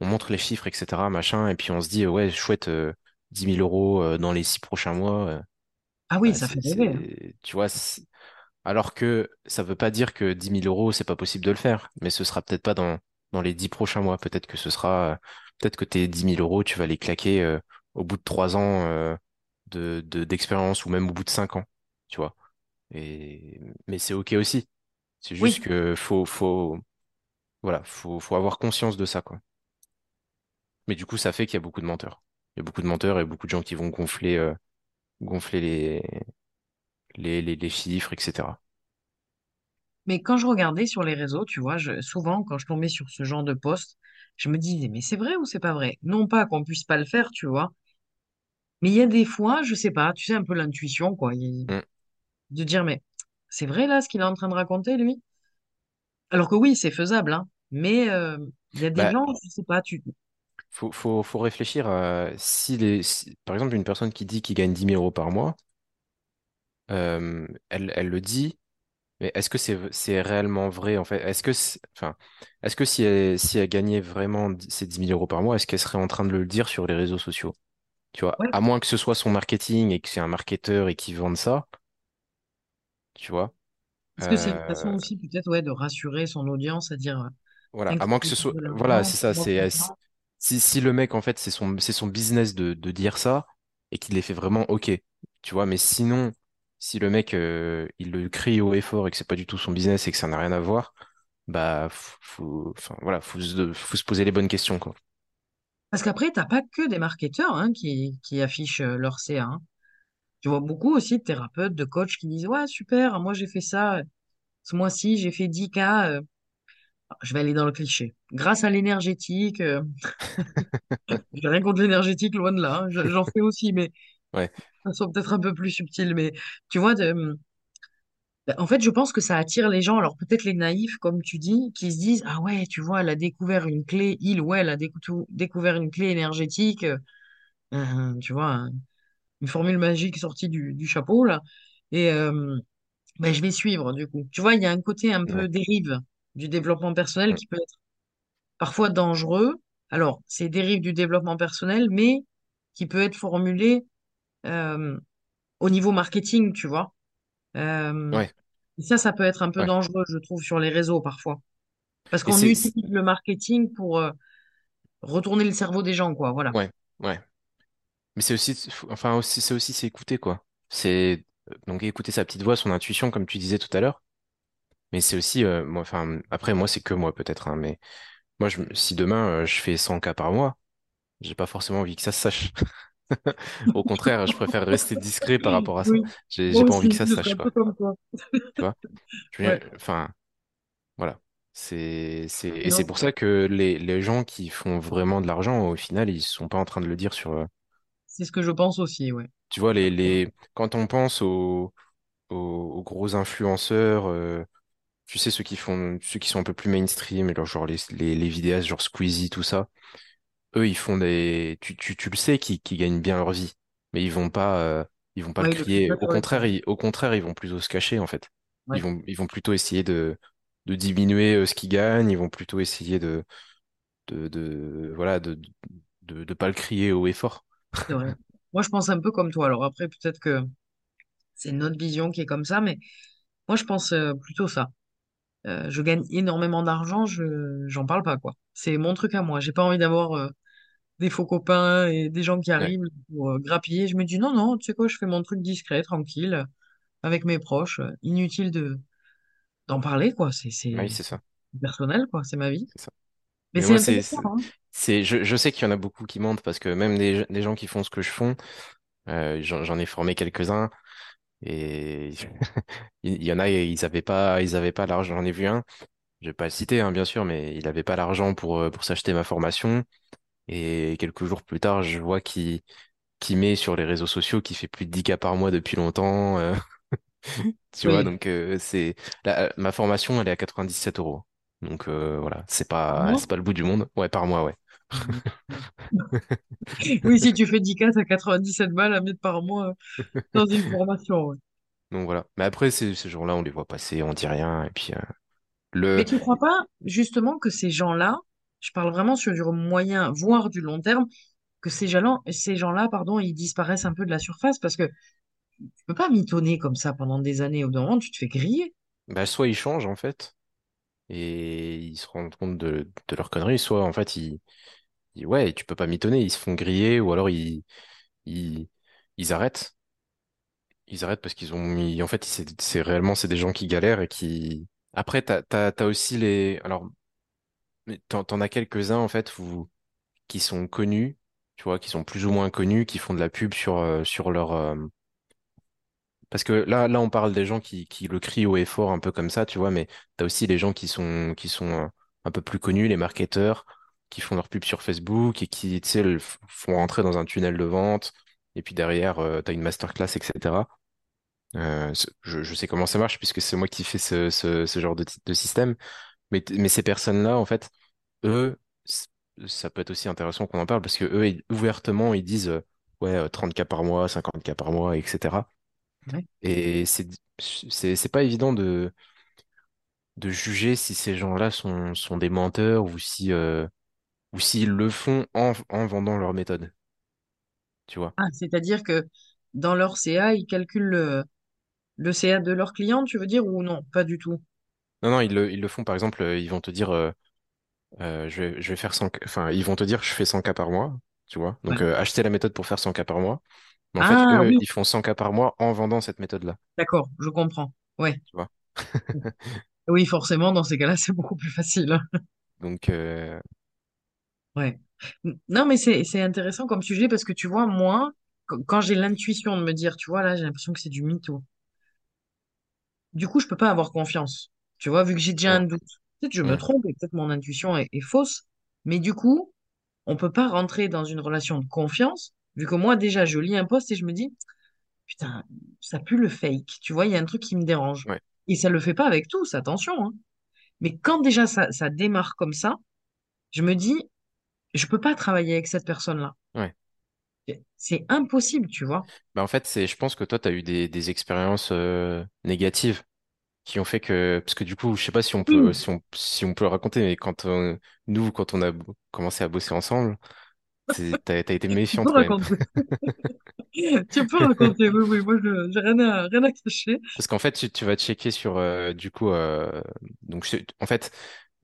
C: on montre les chiffres, etc., machin, et puis on se dit, euh, ouais, chouette, euh, 10 000 euros euh, dans les six prochains mois. euh,
B: Ah oui,
C: bah,
B: ça fait rêver. hein.
C: tu vois, alors que ça veut pas dire que 10 000 euros, c'est pas possible de le faire, mais ce sera peut-être pas dans, dans les 10 prochains mois. Peut-être que ce sera, euh, peut-être que tes 10 000 euros, tu vas les claquer euh, au bout de trois ans euh, de, de, d'expérience ou même au bout de cinq ans, tu vois. Et, mais c'est OK aussi. C'est juste
B: Oui,
C: que faut, faut, voilà, faut, faut avoir conscience de ça, quoi. Mais du coup, ça fait qu'il y a beaucoup de menteurs. Il y a beaucoup de menteurs et beaucoup de gens qui vont gonfler, euh, gonfler les, les, les, les chiffres, etc.
B: mais quand je regardais sur les réseaux, tu vois, je, souvent quand je tombais sur ce genre de post, je me disais mais c'est vrai ou c'est pas vrai? Non pas qu'on puisse pas le faire, tu vois, mais il y a des fois, je sais pas, tu sais un peu l'intuition quoi, il-
C: Mm.
B: de dire mais c'est vrai là ce qu'il est en train de raconter lui? Alors que oui, c'est faisable, hein. Mais euh, il y a des
C: Bah,
B: gens, je sais pas, tu.
C: faut, faut, faut réfléchir à si les, si- par exemple, une personne qui dit qu'il gagne dix mille euros par mois, euh, elle, elle le dit, mais est-ce que c'est, réellement vrai, en fait? Est-ce que, c'est- enfin, est-ce que si elle, si elle gagnait vraiment ces dix mille euros par mois, est-ce qu'elle serait en train de le dire sur les réseaux sociaux? Tu vois,
B: Ouais.
C: à moins que ce soit son marketing et que c'est un marketeur et qu'il vende ça, tu vois.
B: Est-ce que c'est une façon
C: Euh,
B: aussi peut-être ouais, de rassurer son audience, à dire
C: voilà, à moins que ce soit, voilà, c'est ça, c'est, si, si le mec, en fait, c'est son, c'est son business de, de dire ça, et qu'il les fait vraiment OK. Tu vois, mais sinon, si le mec, euh, il le crie haut et fort et que c'est pas du tout son business et que ça n'a rien à voir, bah, faut, enfin, voilà, faut se, faut se poser les bonnes questions, quoi.
B: Parce qu'après, t'as pas que des marketeurs hein, qui, qui affichent euh, leur CA. hein. Tu vois beaucoup aussi de thérapeutes, de coachs qui disent, ouais, super, moi j'ai fait ça, ce mois-ci, j'ai fait 10 cas, euh, je vais aller dans le cliché. Grâce à l'énergétique, euh, j'ai rien contre l'énergétique, loin de là, hein, je- j'en fais aussi, mais
C: Ouais,
B: de façon peut-être un peu plus subtile. Mais tu vois, de, Ben, En fait, je pense que ça attire les gens. Alors peut-être les naïfs, comme tu dis, qui se disent, ah ouais, tu vois, elle a découvert une clé, il ou elle a décou- découvert une clé énergétique, euh, euh, tu vois, un- une formule magique sortie du, du chapeau, là. Et euh, ben, je vais suivre, du coup. Tu vois, il y a un côté un peu dérive du développement personnel qui peut être parfois dangereux. Alors, c'est dérive du développement personnel, mais qui peut être formulé euh, au niveau marketing, tu vois. Euh,
C: ouais,
B: et ça, ça peut être un peu
C: ouais.
B: dangereux, je trouve, sur les réseaux parfois. Parce qu'on utilise le marketing pour euh, retourner le cerveau des gens, quoi. Voilà.
C: ouais, ouais. Mais c'est aussi, enfin, aussi, c'est aussi s'écouter, quoi. C'est, euh, donc, écouter sa petite voix, son intuition, comme tu disais tout à l'heure. Mais c'est aussi, euh, moi, enfin, après, moi, c'est que moi, peut-être, hein, mais moi, je, si demain, euh, je fais 100 cas par mois, j'ai pas forcément envie que ça se sache. Au contraire, je préfère rester discret par rapport à ça.
B: Oui,
C: J'ai, pas envie que ça se sache, quoi.
B: comme toi.
C: Tu vois? Je veux
B: Ouais.
C: dire, Enfin, voilà. C'est, c'est, et
B: Non,
C: c'est pour ça que les, les gens qui font vraiment de l'argent, au final, ils sont pas en train de le dire sur,
B: c'est ce que je pense aussi, ouais.
C: tu vois, les, les, quand on pense aux, aux, aux gros influenceurs, euh, tu sais, ceux qui font, ceux qui sont un peu plus mainstream, genre, genre les, les, les vidéastes, genre Squeezie, tout ça, eux, ils font des, tu, tu, tu le sais qu'ils gagnent bien leur vie, mais ils vont pas, euh, ils vont pas le
B: Ouais, le
C: crier. Au contraire, ils, au contraire, ils vont plutôt se cacher, en fait. Ils vont, ils vont plutôt essayer de, de diminuer euh, ce qu'ils gagnent, ils vont plutôt essayer de, de, de, voilà, de, de, de pas le crier haut et fort.
B: C'est vrai. Moi, je pense un peu comme toi. Alors après, peut-être que c'est notre vision qui est comme ça, mais moi, je pense euh, plutôt ça. Euh, je gagne énormément d'argent, je j'en parle pas, quoi. C'est mon truc à moi. J'ai pas envie d'avoir euh, des faux copains et des gens qui
C: Ouais,
B: arrivent pour euh, grappiller. Je me dis non, non, tu sais quoi, je fais mon truc discret, tranquille, avec mes proches. euh, Inutile de d'en parler, quoi. C'est
C: oui,
B: c'est
C: c'est ça,
B: personnel, quoi. C'est ma vie.
C: c'est ça.
B: Mais
C: Mais
B: c'est hein.
C: je, je sais qu'il y en a beaucoup qui mentent parce que même des, des gens qui font ce que je fais, euh, j'en ai formé quelques-uns et il y en a, ils avaient pas, ils avaient pas l'argent. J'en ai vu un, je vais pas le citer, hein, bien sûr, mais il avait pas l'argent pour, euh, pour s'acheter ma formation. Et quelques jours plus tard, je vois qu'il qu'il met sur les réseaux sociaux qu'il fait plus de 10 cas par mois depuis longtemps. euh, tu vois, donc euh, c'est ma formation, elle est à 97 euros. Donc euh, voilà, c'est pas,
B: mois?
C: c'est pas le bout du monde. Ouais, par mois, ouais.
B: Oui, si tu fais 10 cas, t'as 97 balles à mettre par mois euh, dans une formation, ouais.
C: Donc voilà. Mais après, ces, ces jours-là, on les voit passer, on dit rien. Et puis euh, le,
B: Mais tu crois pas, justement, que ces gens-là, je parle vraiment sur du moyen, voire du long terme, que ces gens-là, ces gens-là, pardon, ils disparaissent un peu de la surface parce que tu peux pas mitonner comme ça pendant des années. Au bout d'un moment, tu te fais griller.
C: bah, soit ils changent en fait et ils se rendent compte de, de leurs conneries, soit en fait ils, ils- ouais, tu peux pas mitonner, ils se font griller ou alors ils, ils, ils arrêtent. Ils arrêtent parce qu'ils ont mis, en fait, c'est réellement, c'est des gens qui galèrent et qui. Après, t'as, t'as, t'as aussi les. Alors, t'en, as quelques-uns, en fait, où, qui sont connus, tu vois, qui sont plus ou moins connus, qui font de la pub sur, euh, sur leur. euh, Parce que là, là, on parle des gens qui, qui le crient haut et fort, un peu comme ça, tu vois, mais t'as aussi les gens qui sont, qui sont euh, un peu plus connus, les marketeurs, qui font leur pub sur Facebook et qui, tu sais, font rentrer dans un tunnel de vente. Et puis derrière, euh, t'as une masterclass, etc. Euh, je, je sais comment ça marche puisque c'est moi qui fais ce, ce, ce genre de, de système. Mais, mais ces personnes-là, en fait, eux, ça peut être aussi intéressant qu'on en parle parce que eux, ouvertement, ils disent euh, ouais, euh, 30K par mois, 50K par mois, etc.
B: Ouais.
C: Et c'est, c'est, c'est pas évident de, de juger si ces gens-là sont, sont des menteurs ou si, euh, ou s'ils le font en, en vendant leur méthode, tu vois?
B: Ah, c'est-à-dire que dans leur CA, ils calculent le, le CA de leurs clients, tu veux dire, ou non? Pas du tout.
C: Non, non, ils le, ils le font, par exemple, euh, ils vont te dire. euh, Euh, je vais, je vais faire 100, enfin, ils vont te dire je fais 100 cas par mois, tu vois? Donc,
B: Ouais.
C: acheter la méthode pour faire 100 cas par mois. Mais en fait,
B: Ah
C: eux,
B: oui,
C: ils font 100 cas par mois en vendant cette méthode-là.
B: d'accord, je comprends. Ouais.
C: Tu vois?
B: Oui, forcément, dans ces cas-là, c'est beaucoup plus facile.
C: Donc, euh,
B: Ouais. Non, mais c'est intéressant comme sujet parce que tu vois, moi, qu- quand j'ai l'intuition de me dire, tu vois, là, j'ai l'impression que c'est du mytho. Du coup, je peux pas avoir confiance. Tu vois, vu que j'ai déjà un doute. Peut-être que je me trompe et peut-être mon intuition est, est fausse. Mais du coup, on peut pas rentrer dans une relation de confiance, vu que moi, déjà, je lis un post et je me dis, putain, ça pue le fake. Tu vois, il y a un truc qui me dérange.
C: ouais,
B: Et ça le fait pas avec tous, attention, hein. Mais quand déjà ça, ça démarre comme ça, je me dis, je peux pas travailler avec cette personne-là.
C: ouais.
B: C'est impossible, tu vois.
C: Bah, en fait, c'est, je pense que toi, tu as eu des, des expériences euh, négatives qui ont fait que, parce que du coup, je sais pas si on peut, si on, si on peut le raconter, mais quand on- nous, quand on a commencé à bosser ensemble, t'as, été même.
B: raconter. Tu peux raconter, oui, oui, moi, je j'ai rien à, rien à cacher.
C: Parce qu'en fait, tu, tu vas checker sur, euh, du coup, euh, donc, en fait,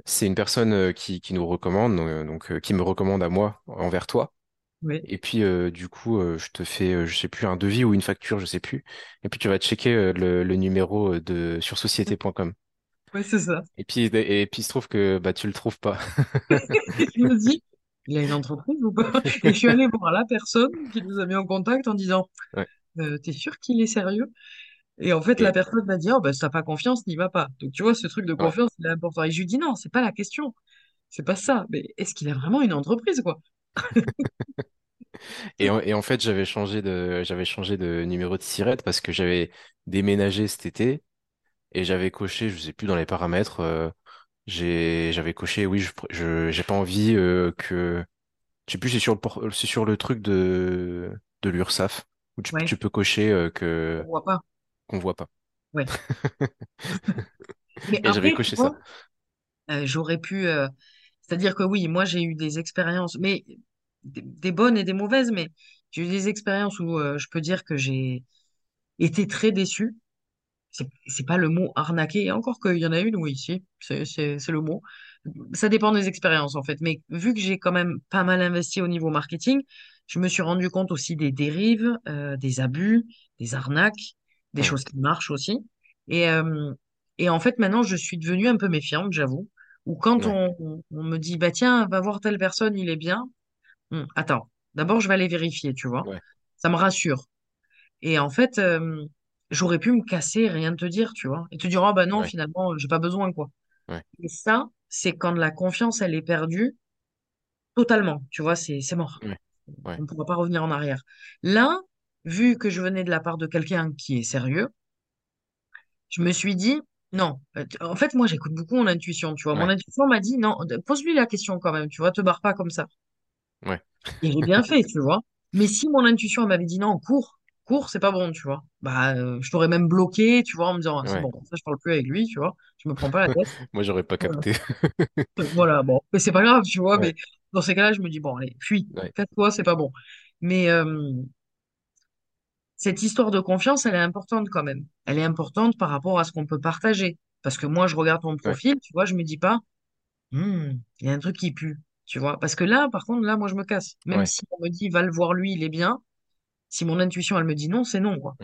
C: c'est une personne euh, qui, qui nous recommande, donc, euh, qui me recommande à moi envers toi.
B: Oui,
C: Et puis, du coup, je te fais, je sais plus, un devis ou une facture, je sais plus. Et puis, tu vas checker le, le numéro de, sur société.com.
B: oui, c'est ça.
C: Et puis, et, puis, il se trouve que bah, tu le trouves pas.
B: Je me dis, il a une entreprise ou pas? Et je suis allée voir la personne qui nous a mis en contact en disant,
C: Ouais.
B: euh, t'es sûr qu'il est sérieux? Et en fait, la personne m'a dit, oh, ben, si t'as pas confiance, n'y va pas. Donc, tu vois, ce truc de confiance, il est important. Et je lui dis, non, c'est pas la question. C'est pas ça. Mais est-ce qu'il a vraiment une entreprise, quoi?
C: Et, en, et en fait, j'avais changé de, j'avais changé de numéro de SIRET parce que j'avais déménagé cet été et j'avais coché, je sais plus dans les paramètres, euh, j'ai, j'avais coché, oui, je, je, j'ai pas envie euh, que, je sais plus, c'est sur le, por- c'est sur le truc de, de l'URSSAF où tu,
B: Ouais,
C: tu peux cocher euh,
B: on
C: que,
B: voit pas.
C: qu'on voit pas.
B: Ouais. Mais
C: Et j'avais
B: après, tu
C: coché ça.
B: vois, euh, j'aurais pu. euh, C'est-à-dire que oui, moi, j'ai eu des expériences, mais des, des bonnes et des mauvaises, mais j'ai eu des expériences où euh, je peux dire que j'ai été très déçue. C'est pas le mot arnaquer, et encore qu'il y en a une, oui, si, c'est le mot. Ça dépend des expériences, en fait. Mais vu que j'ai quand même pas mal investi au niveau marketing, je me suis rendu compte aussi des dérives, euh, des abus, des arnaques, des choses qui marchent aussi. Et, euh, et en fait, maintenant, je suis devenue un peu méfiante, j'avoue. Ou quand
C: ouais,
B: on, on- on me dit, bah tiens, va voir telle personne, il est bien. Hum, attends, d'abord, je vais aller vérifier, tu vois.
C: ouais,
B: Ça me rassure. Et en fait, euh, j'aurais pu me casser, rien te dire, tu vois. Et te dire, oh bah non,
C: ouais,
B: finalement, j'ai pas besoin, quoi.
C: ouais,
B: Et ça, c'est quand la confiance, elle est perdue totalement, tu vois, c'est c'est mort.
C: ouais,
B: On ne pourra pas revenir en arrière. Là, vu que je venais de la part de quelqu'un qui est sérieux, je me suis dit, non. Euh, En fait, moi, j'écoute beaucoup mon intuition, tu vois. Mon intuition m'a dit, non, pose-lui la question quand même, tu vois, te barre pas comme ça.
C: ouais,
B: Et j'ai bien fait, tu vois. Mais si mon intuition m'avait dit non, cours, cours, c'est pas bon, tu vois. Bah, euh, je t'aurais même bloqué, tu vois, en me disant, Ah, c'est
C: ouais.
B: bon, ça, je parle plus avec lui, tu vois. Je me prends pas la tête.
C: Moi, j'aurais pas capté.
B: Voilà, bon. Mais c'est pas grave, tu vois.
C: Ouais,
B: Mais dans ces cas-là, je me dis, bon, allez, fuis,
C: ouais,
B: casse-toi, c'est pas bon. Mais euh, cette histoire de confiance, elle est importante quand même. Elle est importante par rapport à ce qu'on peut partager. Parce que moi, je regarde ton profil, tu vois, je me dis pas, Hmm, il y a un truc qui pue, tu vois. Parce que là, par contre, là, moi, je me casse. Même si on me dit, va le voir lui, il est bien. Si mon intuition, elle me dit non, c'est non, quoi.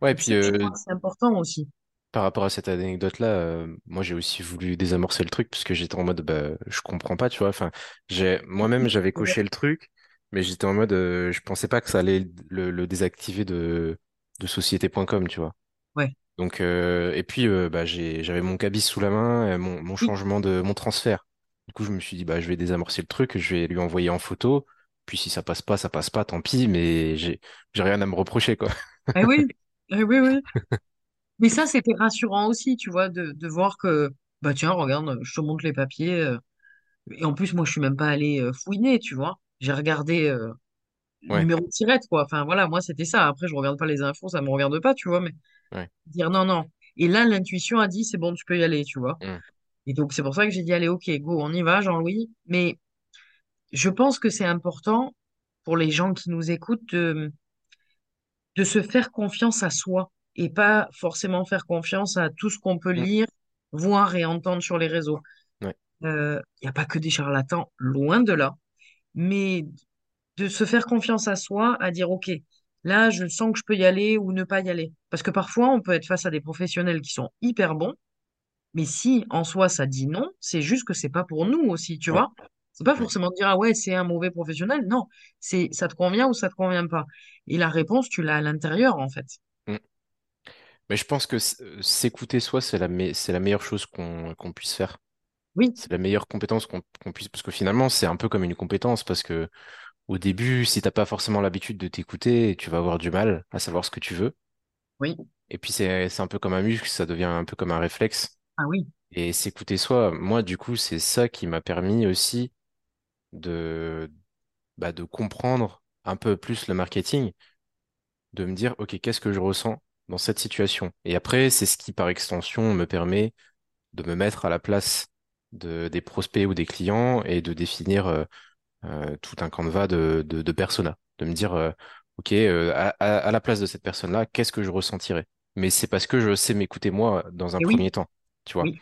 C: Ouais, et puis
B: crois
C: euh,
B: c'est important aussi.
C: par rapport à cette anecdote-là, euh, moi j'ai aussi voulu désamorcer le truc parce que j'étais en mode bah je comprends pas, tu vois. Enfin, j'ai moi-même j'avais coché le truc, mais j'étais en mode euh, je pensais pas que ça allait le, le désactiver de de société.com, tu vois.
B: Ouais.
C: Donc euh, et puis bah j'avais mon cabis sous la main, mon mon changement de mon transfert. Du coup je me suis dit bah je vais désamorcer le truc, je vais lui envoyer en photo. Puis si ça passe pas, ça passe pas, tant pis. Mais j'ai rien à me reprocher quoi.
B: Eh oui. Eh oui, oui. Mais ça, c'était rassurant aussi, tu vois, de, de voir que, bah tiens, regarde, je te montre les papiers. euh, et en plus, moi, je suis même pas allée euh, fouiner, tu vois. J'ai regardé euh, le
C: Ouais,
B: numéro de tirette, quoi. Enfin, voilà, moi, c'était ça. Après, je regarde pas les infos, ça me regarde pas, tu vois. Mais
C: ouais.
B: dire non, non. Et là, l'intuition a dit, c'est bon, tu peux y aller, tu vois.
C: Mm.
B: Et donc, c'est pour ça que j'ai dit, allez, ok, go, on y va, Jean-Louis. Mais je pense que c'est important pour les gens qui nous écoutent de, de se faire confiance à soi et pas forcément faire confiance à tout ce qu'on peut lire, voir et entendre sur les réseaux.
C: Ouais.
B: Il n'y a pas que des charlatans, loin de là, mais de se faire confiance à soi, à dire, OK, là, je sens que je peux y aller ou ne pas y aller. Parce que parfois, on peut être face à des professionnels qui sont hyper bons, mais si en soi ça dit non, c'est juste que c'est pas pour nous aussi, tu
C: Ouais,
B: vois? C'est pas forcément dire, ah ouais, c'est un mauvais professionnel. Non, c'est ça te convient ou ça te convient pas. Et la réponse, tu l'as à l'intérieur, en fait.
C: Mm. Mais je pense que euh, s'écouter soi, c'est la, me- c'est la meilleure chose qu'on puisse faire.
B: Oui,
C: C'est la meilleure compétence qu'on puisse, parce que finalement, c'est un peu comme une compétence, parce que au début, si t'as pas forcément l'habitude de t'écouter, tu vas avoir du mal à savoir ce que tu veux.
B: oui,
C: Et puis, c'est, c'est un peu comme un muscle, ça devient un peu comme un réflexe.
B: ah oui,
C: Et s'écouter soi, moi, du coup, c'est ça qui m'a permis aussi de, bah, de comprendre un peu plus le marketing, de me dire, OK, qu'est-ce que je ressens dans cette situation? Et après, c'est ce qui, par extension, me permet de me mettre à la place de, des prospects ou des clients et de définir euh, euh, tout un canevas de, de, de persona, de me dire, euh, OK, à, à, à la place de cette personne-là, qu'est-ce que je ressentirais? Mais c'est parce que je sais m'écouter moi dans un
B: et oui,
C: premier temps, tu vois?
B: oui,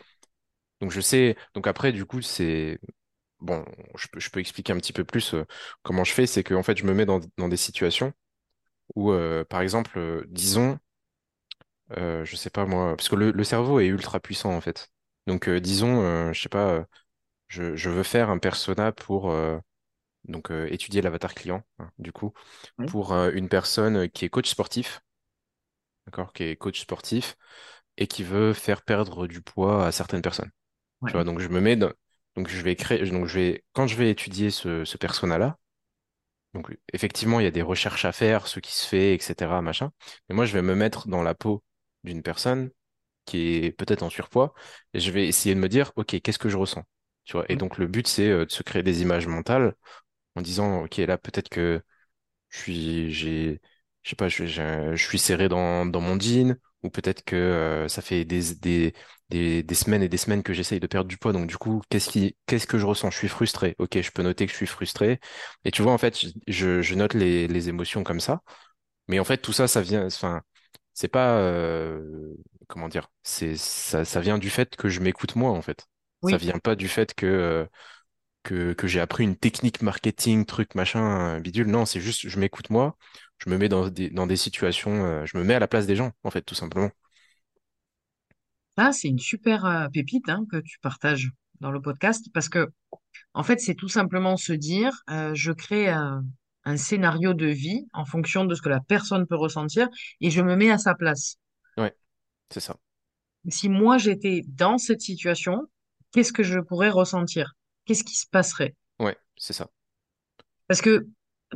C: Donc je sais, donc après, du coup, c'est, bon, je peux, je peux expliquer un petit peu plus euh, comment je fais, c'est que en fait, je me mets dans, dans des situations où, euh, par exemple, euh, disons, je sais pas moi, parce que le, le cerveau est ultra puissant en fait. Donc disons, je sais pas, je, je veux faire un persona pour donc étudier l'avatar client, hein, du coup,
B: oui,
C: pour une personne qui est coach sportif, d'accord, qui est coach sportif et qui veut faire perdre du poids à certaines personnes. Tu vois,
B: ouais,
C: donc je me mets dans, donc je vais créer, donc je vais, quand je vais étudier ce, ce persona-là, donc effectivement, il y a des recherches à faire, ce qui se fait, etc., machin. Mais moi, je vais me mettre dans la peau d'une personne qui est peut-être en surpoids, et je vais essayer de me dire, OK, qu'est-ce que je ressens? Tu vois, et
B: oui,
C: donc le but, c'est euh, de se créer des images mentales en disant, OK, là, peut-être que je suis, j'ai, je sais pas, je, je, je suis serré dans, dans mon jean, ou peut-être que euh, ça fait des, des, des, des semaines et des semaines que j'essaye de perdre du poids, donc du coup, qu'est-ce qui, qu'est-ce que je ressens? Je suis frustré. OK, je peux noter que je suis frustré. Et tu vois, en fait, je, je note les, les émotions comme ça. Mais en fait, tout ça, ça vient, enfin, c'est pas, euh, comment dire, c'est, ça, ça vient du fait que je m'écoute moi, en fait. Ça vient pas du fait que, euh, que, que j'ai appris une technique marketing, truc, machin, bidule. Non, c'est juste, je m'écoute moi, je me mets dans des, dans des situations, euh, je me mets à la place des gens, en fait, tout simplement.
B: Ça, c'est une super euh, pépite hein, que tu partages dans le podcast parce que, en fait, c'est tout simplement se dire, euh, je crée un, un scénario de vie en fonction de ce que la personne peut ressentir et je me mets à sa place.
C: Ouais, c'est ça.
B: Si moi j'étais dans cette situation, qu'est-ce que je pourrais ressentir? Qu'est-ce qui se passerait?
C: Ouais, c'est ça.
B: Parce que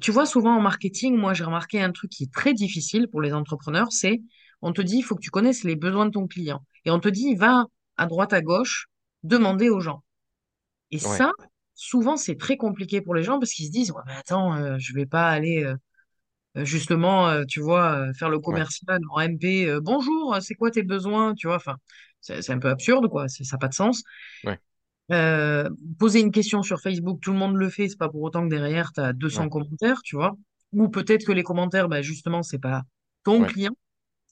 B: tu vois, souvent en marketing, moi j'ai remarqué un truc qui est très difficile pour les entrepreneurs, c'est on te dit, il faut que tu connaisses les besoins de ton client. Et on te dit, va à droite, à gauche, demander aux gens. Et
C: Ouais,
B: ça, souvent, c'est très compliqué pour les gens parce qu'ils se disent, ouais, mais attends, euh, je vais pas aller euh, euh, justement, euh, tu vois, faire le
C: ouais,
B: commercial en MP. Bonjour, c'est quoi tes besoins? Tu vois, enfin, c'est un peu absurde, quoi. c'est- Ça n'a pas de sens.
C: ouais,
B: Euh, poser une question sur Facebook, tout le monde le fait, c'est pas pour autant que derrière, tu as 200
C: ouais,
B: commentaires, tu vois. Ou peut-être que les commentaires, bah, justement, c'est pas ton
C: ouais.
B: client,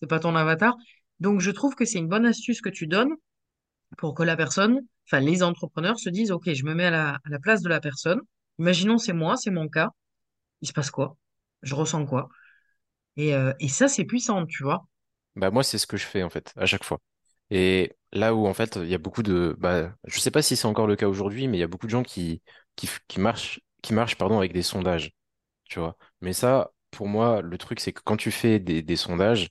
B: c'est pas ton avatar. Donc, je trouve que c'est une bonne astuce que tu donnes pour que la personne, enfin, les entrepreneurs se disent, OK, je me mets à la, à la place de la personne. Imaginons, c'est moi, c'est mon cas. Il se passe quoi? Je ressens quoi? Et, euh, et ça, c'est puissant, tu vois.
C: Bah, moi, c'est ce que je fais, en fait, à chaque fois. Et là où, en fait, il y a beaucoup de, bah, je sais pas si c'est encore le cas aujourd'hui, mais il y a beaucoup de gens qui, qui, marchent, qui marchent, pardon, avec des sondages. tu vois. Mais ça, pour moi, le truc, c'est que quand tu fais des, des sondages,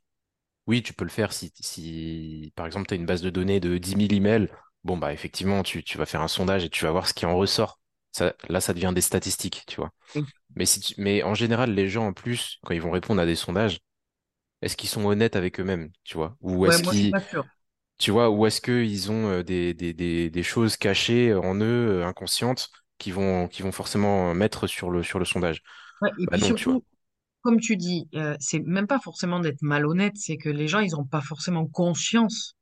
C: oui, tu peux le faire si, si par exemple, tu as une base de données de dix mille emails. Bon, bah, effectivement, tu, tu vas faire un sondage et tu vas voir ce qui en ressort. Ça, là, ça devient des statistiques, tu vois.
B: Oui.
C: Mais, si tu- mais en général, les gens, en plus, quand ils vont répondre à des sondages, est-ce qu'ils sont honnêtes avec eux-mêmes, tu vois? Ou
B: Ouais,
C: est-ce
B: moi, je suis
C: qu'ils. Tu vois, ou est-ce qu'ils ont euh, des, des, des, des choses cachées en eux, euh, inconscientes, qui vont, qui vont forcément mettre sur le, sur le sondage?
B: Ouais, et
C: Bah
B: puis
C: non, tu vois.
B: surtout, comme tu dis, euh, c'est même pas forcément d'être malhonnête, c'est que les gens, ils ont pas forcément conscience.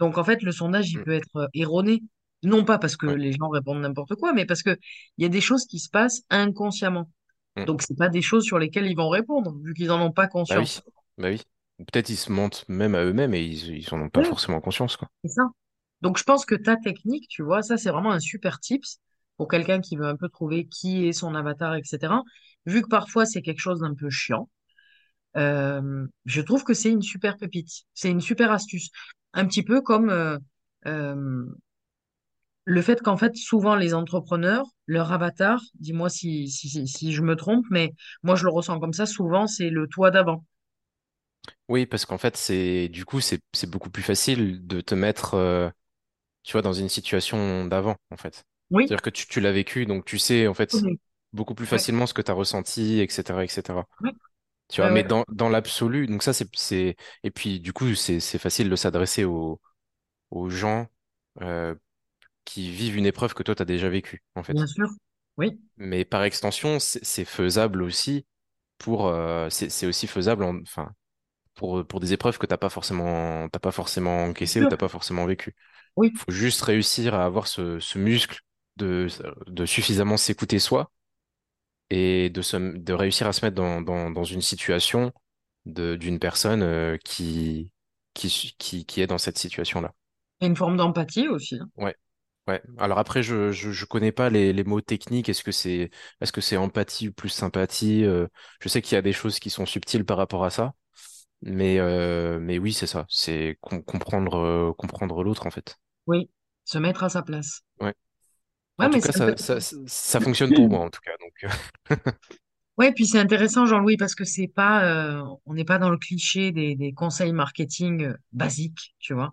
B: Donc, en fait, le sondage, il
C: Mm.
B: peut être euh, erroné. Non pas parce que
C: Ouais.
B: les gens répondent n'importe quoi, mais parce que il y a des choses qui se passent inconsciemment.
C: Mm.
B: Donc, c'est pas des choses sur lesquelles ils vont répondre, vu qu'ils en ont pas
C: Bah oui,
B: conscience.
C: bah oui. Peut-être ils se mentent même à eux-mêmes et ils, ils en ont pas
B: Oui,
C: forcément conscience, quoi.
B: c'est ça. Donc, je pense que ta technique, tu vois, ça, c'est vraiment un super tips. pour quelqu'un qui veut un peu trouver qui est son avatar, etc. Vu que parfois c'est quelque chose d'un peu chiant, euh, je trouve que c'est une super pépite, c'est une super astuce. Un petit peu comme euh, euh, le fait qu'en fait, souvent les entrepreneurs, leur avatar, dis-moi si, si, si, si je me trompe, mais moi je le ressens comme ça, souvent c'est le toi d'avant.
C: Oui, parce qu'en fait, c'est du coup, c'est c'est beaucoup plus facile de te mettre, euh, tu vois, dans une situation d'avant, en fait.
B: Oui,
C: C'est-à-dire que tu, tu l'as vécu, donc tu sais, en fait,
B: oui,
C: beaucoup plus
B: ouais,
C: facilement ce que tu as ressenti, etc., etc.
B: ouais,
C: Tu vois,
B: ouais,
C: mais
B: ouais,
C: dans, dans l'absolu, donc ça, c'est, c'est, et puis, du coup, c'est, c'est facile de s'adresser aux, aux gens, euh, qui vivent une épreuve que toi, tu as déjà vécue, en
B: bien
C: fait.
B: sûr, oui,
C: Mais par extension, c'est c'est faisable aussi pour, euh, c'est c'est aussi faisable, en- enfin, pour, pour des épreuves que t'as pas forcément, t'as pas forcément
B: bien
C: encaissées ou
B: sûr,
C: t'as pas forcément vécues.
B: oui.
C: Faut juste réussir à avoir ce, ce muscle de, de suffisamment s'écouter soi et de, se, de réussir à se mettre dans, dans, dans une situation de, d'une personne euh, qui, qui, qui, qui est dans cette situation-là.
B: Et une forme d'empathie aussi. hein.
C: Ouais. Ouais. Alors après, je, je, je connais pas les, les mots techniques. Est-ce que c'est, est-ce que c'est empathie ou plus sympathie? euh, je sais qu'il y a des choses qui sont subtiles par rapport à ça. Mais, euh, mais oui, c'est ça. C'est com- comprendre, euh, comprendre l'autre, en fait.
B: Oui, se mettre à sa place.
C: Ouais.
B: Ouais,
C: En tout
B: mais
C: cas,
B: c'est
C: ça, ça, fonctionne pour moi, en tout cas. Donc,
B: Ouais, puis c'est intéressant, Jean-Louis, parce que c'est pas, euh, on n'est pas dans le cliché des, des conseils marketing euh, basiques, tu vois.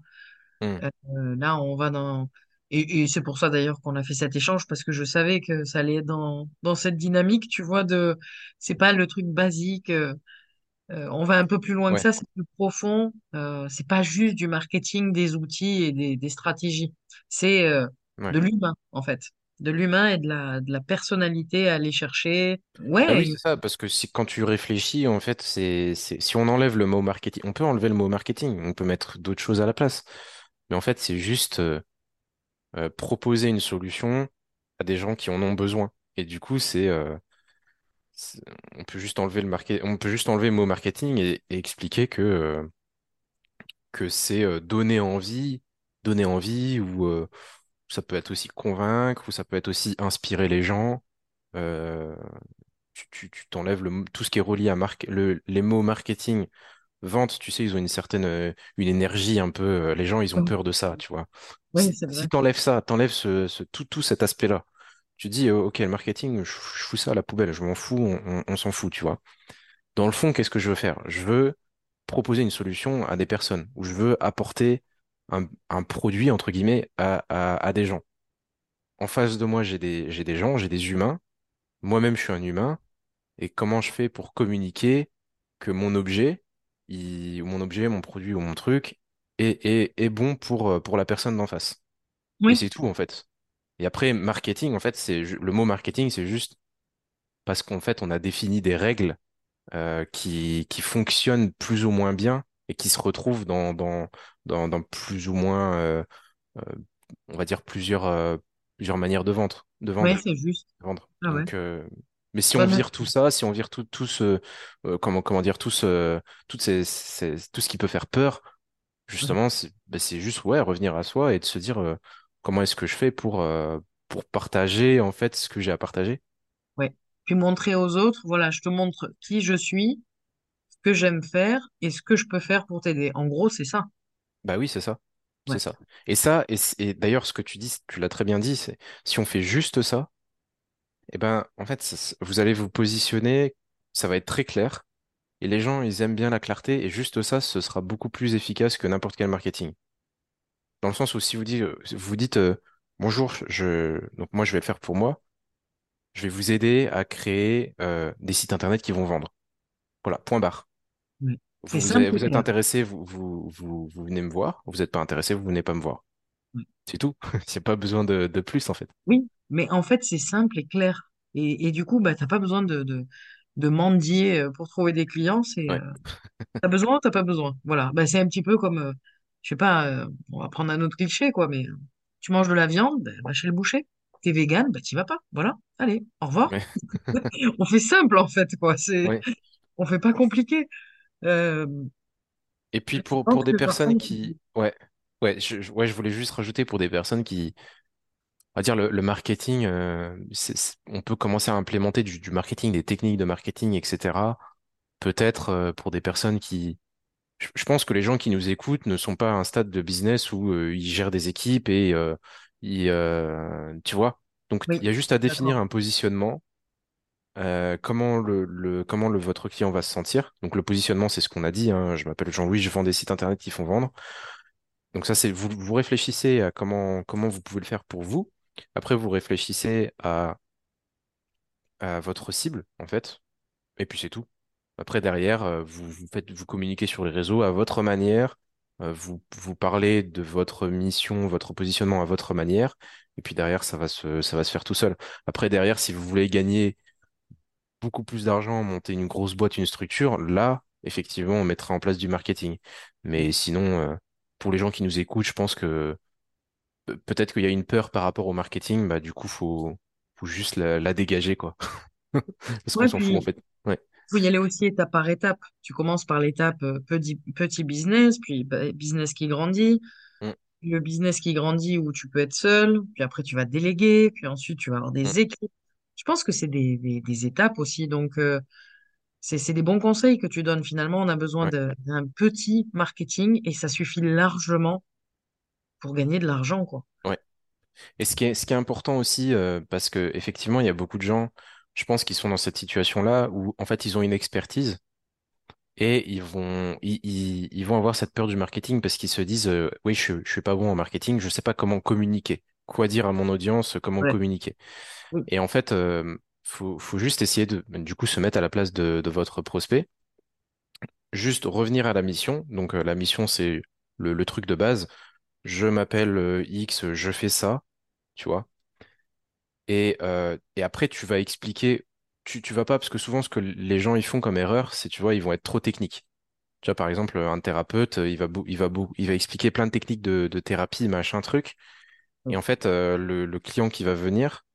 C: euh,
B: Euh, là, on va dans, et, et c'est pour ça d'ailleurs qu'on a fait cet échange, parce que je savais que ça allait être dans, dans cette dynamique, tu vois, de, c'est pas le truc basique. Euh, on va un peu plus loin que ça, c'est plus profond. Euh, c'est pas juste du marketing, des outils et des, des stratégies. C'est euh,
C: ouais.
B: de l'humain, en fait. De l'humain et de la, de la personnalité à aller chercher.
C: Bah oui, c'est ça, parce que si, quand tu réfléchis, en fait, c'est, si on enlève le mot marketing, on peut enlever le mot marketing, on peut mettre d'autres choses à la place. Mais en fait, c'est juste euh, proposer une solution à des gens qui en ont besoin. Et du coup, c'est- on peut juste enlever le market, on peut juste enlever le mot marketing et, et expliquer que, euh, que c'est euh, donner envie, donner envie, ou euh, ça peut être aussi convaincre, ou ça peut être aussi inspirer les gens. Tu, tu, tu t'enlèves le, tout ce qui est relié à marque, le, les mots marketing, vente, tu sais, ils ont une certaine, une énergie un peu, les gens, ils ont peur de ça, tu vois.
B: oui,
C: Si, t'enlèves ça, t'enlèves ce, ce, tout, tout cet aspect-là, tu dis, euh, ok, le marketing, je, je fous ça à la poubelle, je m'en fous, on, on, on s'en fout, tu vois. Dans le fond, qu'est-ce que je veux faire? Je veux proposer une solution à des personnes, ou je veux apporter un, un produit, entre guillemets, à, à, à des gens. En face de moi, j'ai des, j'ai des gens, j'ai des humains. Moi-même, je suis un humain. Et comment je fais pour communiquer que mon objet, il- mon objet, mon produit ou mon truc est, est, est bon pour, euh, pour la personne d'en face? Et c'est tout, en fait. Et après, marketing, en fait, c'est le mot marketing, c'est juste parce qu'en fait, on a défini des règles euh, qui, qui fonctionnent plus ou moins bien et qui se retrouvent dans, dans, dans, dans plus ou moins, euh, euh, on va dire, plusieurs, plusieurs manières de vendre, de
B: oui,
C: vendre,
B: c'est juste.
C: de vendre.
B: Ah ouais.
C: Donc, mais si on vire tout ça, si on vire tout, tout ce, euh, comment, comment dire, tout ce, toutes ces, ces- tout ce qui peut faire peur, justement, c'est ben, c'est juste, ouais, revenir à soi et de se dire, euh, comment est-ce que je fais pour, euh, pour partager, en fait, ce que j'ai à partager?
B: ouais. Puis montrer aux autres, voilà, je te montre qui je suis, ce que j'aime faire et ce que je peux faire pour t'aider. En gros, c'est ça.
C: Bah oui, c'est ça. C'est ça. Et ça, et, d'ailleurs, ce que tu dis, tu l'as très bien dit, c'est si on fait juste ça, eh ben, en fait, vous allez vous positionner, ça va être très clair, et les gens, ils aiment bien la clarté, et juste ça, ce sera beaucoup plus efficace que n'importe quel marketing. Dans le sens où si vous dites, vous dites, euh, bonjour, je, donc moi, je vais le faire pour moi, je vais vous aider à créer euh, des sites internet qui vont vendre. Voilà, point barre. Vous, vous êtes, vous intéressé, vous, vous, vous, venez me voir, vous n'êtes pas intéressé, vous venez pas me voir. C'est tout. C'est pas besoin de, de plus, en fait.
B: Oui, mais en fait, c'est simple et clair. Et, et du coup, bah, t'as pas besoin de, de, de mendier euh, pour trouver des clients. C'est,
C: Ouais.
B: euh, t'as besoin, t'as pas besoin? Voilà. Bah, c'est un petit peu comme, euh, je sais pas, euh, on va prendre un autre cliché, quoi, mais euh, tu manges de la viande, bah, va chez le boucher. T'es vegan, bah, t'y vas pas. Voilà. Allez, au revoir.
C: Ouais.
B: On fait simple, en fait, quoi. C'est,
C: Ouais.
B: on fait pas compliqué. Euh,
C: Et puis pour, pour des personnes qui... Ouais. Ouais je, ouais, je voulais juste rajouter pour des personnes qui, on va dire le, le marketing, euh, c'est- c'est- on peut commencer à implémenter du, du marketing, des techniques de marketing, etc. Peut-être pour des personnes qui, je, pense que les gens qui nous écoutent ne sont pas à un stade de business où euh, ils gèrent des équipes et euh, ils, euh, tu vois. Donc
B: Oui,
C: il y a juste à définir un positionnement, comment le, le comment le votre client va se sentir. Donc le positionnement, c'est ce qu'on a dit. hein. Je m'appelle Jean-Louis, je vends des sites internet qui font vendre. Donc ça, c'est vous, vous réfléchissez à comment, comment vous pouvez le faire pour vous. Après, vous réfléchissez à, à votre cible, en fait. Et puis c'est tout. Après, derrière, euh, vous, vous faites, vous communiquez sur les réseaux à votre manière. euh, vous, vous parlez de votre mission, votre positionnement à votre manière. Et puis derrière, ça va se, ça va se faire tout seul. Après, derrière, si vous voulez gagner beaucoup plus d'argent, monter une grosse boîte, une structure, là, effectivement, on mettra en place du marketing. Mais sinon, euh, pour les gens qui nous écoutent, je pense que Pe- Peut-être qu'il y a une peur par rapport au marketing, bah du coup faut faut juste la, la dégager quoi. Parce qu'on s'en fout en fait.
B: Faut y aller aussi étape par étape. Tu commences par l'étape euh, petit, petit business, puis bah, business qui grandit,
C: Mm,
B: puis le business qui grandit où tu peux être seul, puis après tu vas déléguer, puis ensuite tu vas avoir
C: mm,
B: des équipes. Je pense que c'est des, des, des étapes aussi. Donc, euh, c'est, c'est des bons conseils que tu donnes. Finalement, on a besoin
C: ouais,
B: d'un petit marketing et ça suffit largement pour gagner de l'argent, quoi.
C: ouais. Et ce qui est ce qui est important aussi, euh, parce que effectivement il y a beaucoup de gens, je pense, qui sont dans cette situation-là où en fait ils ont une expertise et ils vont ils, ils, ils vont avoir cette peur du marketing parce qu'ils se disent euh, oui je je suis pas bon en marketing, je sais pas comment communiquer, quoi dire à mon audience, comment
B: Ouais.
C: communiquer.
B: Oui.
C: Et en fait euh, faut faut juste essayer de du coup se mettre à la place de de votre prospect juste revenir à la mission. Donc euh, la mission, c'est le, le truc de base. Je m'appelle euh, X, je fais ça, tu vois. Et, euh, et après, tu vas expliquer, tu, tu vas pas, parce que souvent, ce que les gens ils font comme erreur, c'est, tu vois, ils vont être trop techniques. Tu vois, par exemple, un thérapeute, euh, il va, il va, il va expliquer plein de techniques de, de thérapie, machin truc. Et en fait, euh, le, le client qui va venir,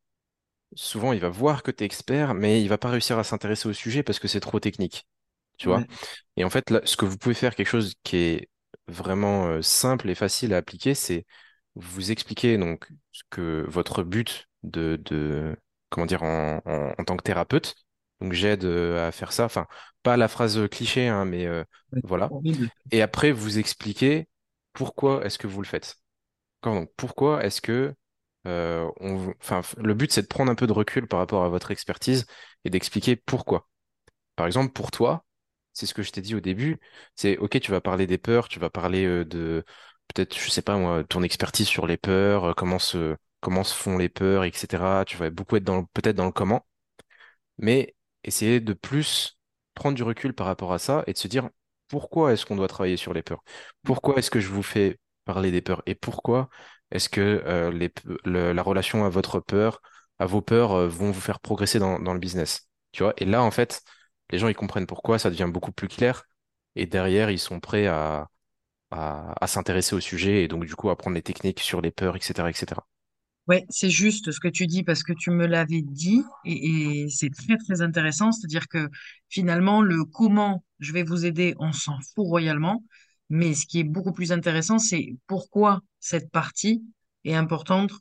C: souvent, il va voir que tu es expert, mais il va pas réussir à s'intéresser au sujet parce que c'est trop technique. Tu vois?
B: Ouais.
C: Et en fait, là, ce que vous pouvez faire, quelque chose qui est vraiment euh, simple et facile à appliquer, c'est vous expliquer donc ce que votre but de, de comment dire en, en, en tant que thérapeute. Donc j'aide euh, à faire ça. Enfin, pas la phrase cliché, hein, mais euh, voilà.
B: Horrible.
C: Et après, vous expliquez pourquoi est-ce que vous le faites. Donc pourquoi est-ce que euh, on, vous- enfin, le but c'est de prendre un peu de recul par rapport à votre expertise et d'expliquer pourquoi. Par exemple, pour toi, c'est ce que je t'ai dit au début, c'est OK, tu vas parler des peurs, tu vas parler euh, de peut-être, je sais pas moi, ton expertise sur les peurs, euh, comment se comment se font les peurs, etc. Tu vas beaucoup être peut-être dans le comment, mais essayer de plus prendre du recul par rapport à ça et de se dire pourquoi est-ce qu'on doit travailler sur les peurs? Pourquoi est-ce que je vous fais parler des peurs? Et pourquoi est-ce que euh, la relation à votre peur, à vos peurs, euh, vont vous faire progresser dans, le business? Tu vois? Et là, en fait, les gens, ils comprennent pourquoi, ça devient beaucoup plus clair. Et derrière, ils sont prêts à s'intéresser au sujet et donc, du coup, à prendre les techniques sur les peurs, etc., etc.
B: Ouais, c'est juste ce que tu dis parce que tu me l'avais dit et, c'est très très intéressant. C'est-à-dire que finalement, le comment je vais vous aider, on s'en fout royalement. Mais ce qui est beaucoup plus intéressant, c'est pourquoi cette partie est importante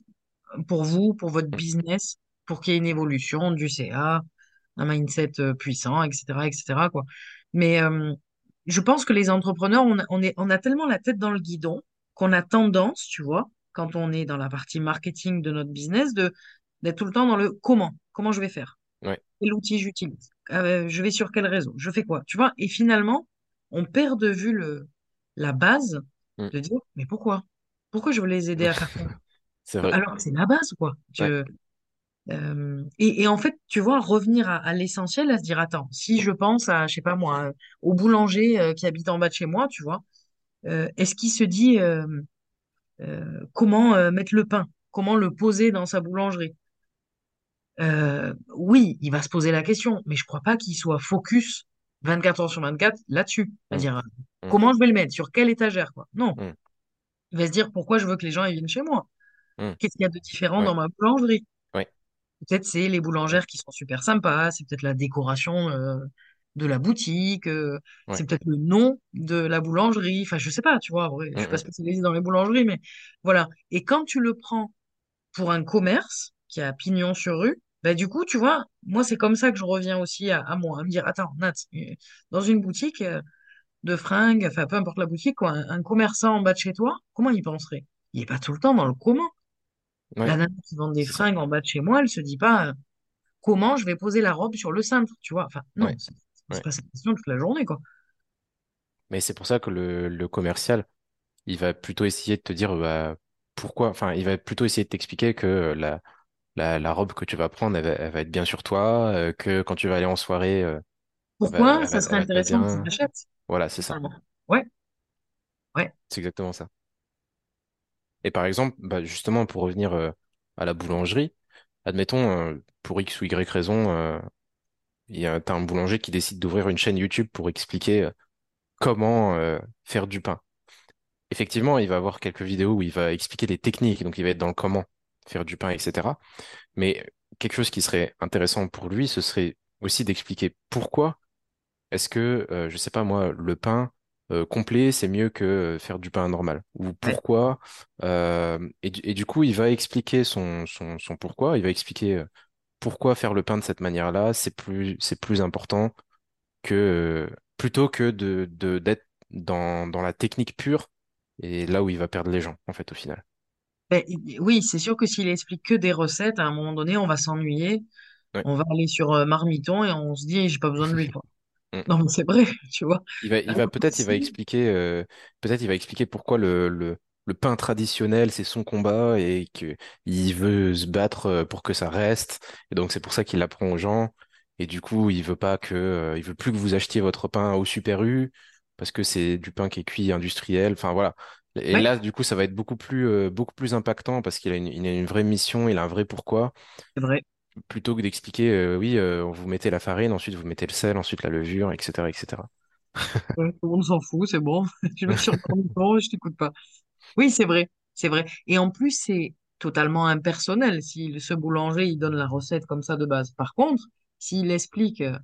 B: pour vous, pour votre business, pour qu'il y ait une évolution du CA, un mindset euh, puissant, etc., etc., quoi. Mais euh, je pense que les entrepreneurs, on a tellement la tête dans le guidon qu'on a tendance, tu vois, quand on est dans la partie marketing de notre business, de d'être tout le temps dans le comment, comment je vais faire,
C: Ouais.
B: quel outil j'utilise, Euh, je vais sur quel réseau, je fais quoi, tu vois? Et finalement, on perd de vue le, la base
C: Mm.
B: de dire, mais pourquoi? Pourquoi je veux les aider à faire ça?
C: Vrai.
B: Alors que c'est la base, quoi.
C: Ouais.
B: Euh, et, et en fait, tu vois, revenir à, à l'essentiel, à se dire, attends, si je pense à, je sais pas moi, au boulanger euh, qui habite en bas de chez moi, tu vois, est-ce qu'il se dit comment euh, mettre le pain, comment le poser dans sa boulangerie? Euh, oui, il va se poser la question, mais je crois pas qu'il soit focus 24 heures sur 24 là-dessus.
C: Mm,
B: C'est-à-dire, euh,
C: mm,
B: comment je vais le mettre, sur quelle étagère, quoi? Non,
C: mm,
B: il va se dire pourquoi je veux que les gens ils viennent chez moi?
C: mm.
B: Qu'est-ce qu'il y a de différent
C: Ouais.
B: dans ma boulangerie?
C: Ouais.
B: Peut-être c'est les boulangères qui sont super sympas, c'est peut-être la décoration euh, de la boutique, euh,
C: Ouais.
B: c'est peut-être le nom de la boulangerie. Enfin, je sais pas, tu vois, vrai, je suis pas spécialisée dans les boulangeries, mais voilà. Et quand tu le prends pour un commerce qui a pignon sur rue, bah, du coup, tu vois, moi, c'est comme ça que je reviens aussi à, à moi, à me dire, attends, Nat, euh, dans une boutique euh, de fringues, enfin, peu importe la boutique, quoi, un, un commerçant en bas de chez toi, comment il penserait? Il est pas tout le temps dans le comment. La nana qui vend des fringues en bas de chez moi, elle se dit pas comment je vais poser la robe sur le cintre, tu vois? Enfin, non,
C: Ouais,
B: c'est pas cette question toute la journée, quoi.
C: Mais c'est pour ça que le, le commercial, il va plutôt essayer de te dire bah, pourquoi, enfin, il va plutôt essayer de t'expliquer que la, la, la robe que tu vas prendre, elle va, elle va être bien sur toi, euh, que quand tu vas aller en soirée, euh,
B: Pourquoi ça serait intéressant que tu l'achètes,
C: Voilà, c'est ça.
B: Ouais, ouais,
C: C'est exactement ça. Et par exemple, bah, justement, pour revenir euh, à la boulangerie, admettons, euh, pour X ou Y raison, euh, il y a, un boulanger qui décide d'ouvrir une chaîne YouTube pour expliquer euh, comment euh, faire du pain. Effectivement, il va avoir quelques vidéos où il va expliquer les techniques, donc il va être dans le comment faire du pain, etc. Mais quelque chose qui serait intéressant pour lui, ce serait aussi d'expliquer pourquoi est-ce que, euh, je sais pas moi, le pain euh, complet, c'est mieux que euh, faire du pain normal? Ou pourquoi? euh, et, du et du coup, il va expliquer son, son, son pourquoi, il va expliquer pourquoi faire le pain de cette manière-là, c'est plus, c'est plus important que, plutôt que de, de, d'être dans, dans la technique pure et là où il va perdre les gens, en fait, au final.
B: Ben, oui, c'est sûr que s'il explique que des recettes, à un moment donné, on va s'ennuyer,
C: Ouais.
B: on va aller sur euh, Marmiton et on se dit, j'ai pas besoin de lui, quoi.
C: Mm.
B: Non, mais c'est vrai, tu vois.
C: Il va, il peut-être, il va expliquer, euh, peut-être il va expliquer pourquoi le, le, le pain traditionnel, c'est son combat et que il veut se battre euh, pour que ça reste. Et donc c'est pour ça qu'il l'apprend aux gens. Et du coup, il veut pas que, euh, il veut plus que vous achetiez votre pain au Super U parce que c'est du pain qui est cuit industriel. Enfin voilà. Et
B: Ouais,
C: là, du coup, ça va être beaucoup plus, euh, beaucoup plus impactant parce qu'il a a une vraie mission, il a un vrai pourquoi,
B: c'est vrai.
C: plutôt que d'expliquer, euh, oui, euh, vous mettez la farine, ensuite vous mettez le sel, ensuite la levure, etc., etc.
B: Ouais, tout le monde s'en fout, c'est bon. Je vais sur Marmiton, je t'écoute pas. Oui, c'est vrai, c'est vrai. Et en plus, c'est totalement impersonnel si ce boulanger, il donne la recette comme ça de base. Par contre, s'il explique euh,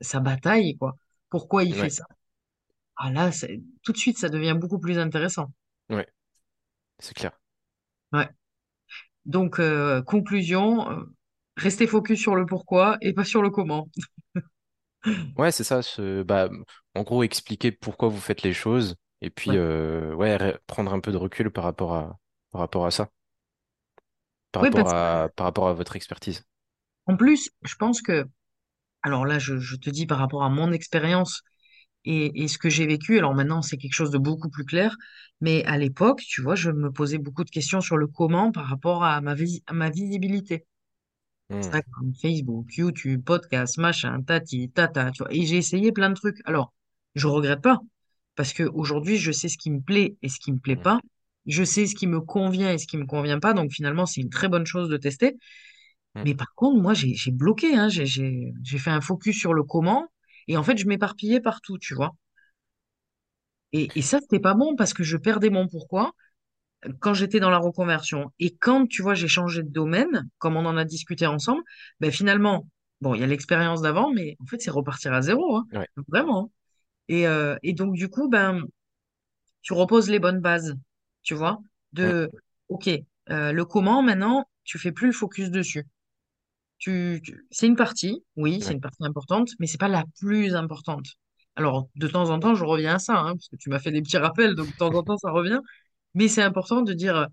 B: sa bataille, quoi, pourquoi il fait
C: Ouais,
B: ça, ah là, c'est- tout de suite, ça devient beaucoup plus intéressant.
C: ouais, c'est clair.
B: Ouais. Donc, euh, conclusion, euh, restez focus sur le pourquoi et pas sur le comment.
C: Ouais, c'est ça. Ce, bah, en gros, expliquer pourquoi vous faites les choses et puis
B: Ouais.
C: euh, ouais, prendre un peu de recul par rapport à par rapport à ça, par
B: Oui,
C: rapport
B: que,
C: à par rapport à votre expertise.
B: en plus, je pense que, alors là, je, je te dis par rapport à mon expérience et, et ce que j'ai vécu, alors maintenant, c'est quelque chose de beaucoup plus clair, mais à l'époque, tu vois, je me posais beaucoup de questions sur le comment par rapport à ma, à ma visibilité.
C: Hmm,
B: Instagram, Facebook, YouTube, podcast, machin, tati, tata, tu vois. Et j'ai essayé plein de trucs. Alors, je regrette pas, parce que aujourd'hui, je sais ce qui me plaît et ce qui me plaît
C: hmm,
B: pas. Je sais ce qui me convient et ce qui me convient pas. Donc finalement, c'est une très bonne chose de tester.
C: hmm.
B: Mais par contre, moi, j'ai bloqué, hein. J'ai fait un focus sur le comment. Et en fait, je m'éparpillais partout, tu vois. Et, et ça, c'était pas bon parce que je perdais mon pourquoi quand j'étais dans la reconversion. Et quand, tu vois, j'ai changé de domaine, comme on en a discuté ensemble, ben finalement, bon, il y a l'expérience d'avant, mais en fait, c'est repartir à zéro, hein,
C: Ouais,
B: vraiment. Et, euh, et donc, du coup, ben, tu reposes les bonnes bases, tu vois, de, OK, euh, le comment, maintenant, tu fais plus le focus dessus. Tu, tu- c'est une partie, oui, c'est une partie importante, mais c'est pas la plus importante. Alors, de temps en temps, je reviens à ça, hein, parce que tu m'as fait des petits rappels, donc de temps en temps, ça revient. Mais c'est important de dire, euh,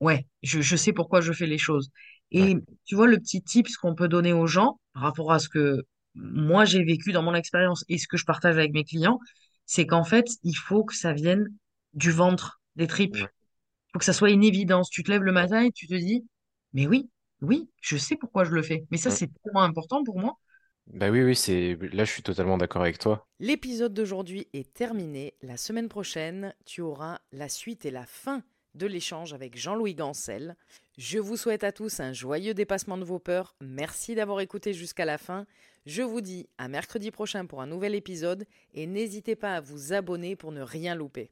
B: Ouais, je, je sais pourquoi je fais les choses.
C: ouais,
B: Et tu vois, le petit tips qu'on peut donner aux gens par rapport à ce que moi j'ai vécu dans mon expérience et ce que je partage avec mes clients, c'est qu'en fait, il faut que ça vienne du ventre, des tripes.
C: ouais,
B: Il faut que ça soit une évidence. Tu te lèves le matin et tu te dis, mais oui, oui, je sais pourquoi je le fais. Mais ça, c'est tellement important pour moi.
C: Bah oui, oui, c'est là, je suis totalement d'accord avec toi.
A: L'épisode d'aujourd'hui est terminé. La semaine prochaine, tu auras la suite et la fin de l'échange avec Jean-Louis Gancel. Je vous souhaite à tous un joyeux dépassement de vos peurs. Merci d'avoir écouté jusqu'à la fin. Je vous dis à mercredi prochain pour un nouvel épisode et n'hésitez pas à vous abonner pour ne rien louper.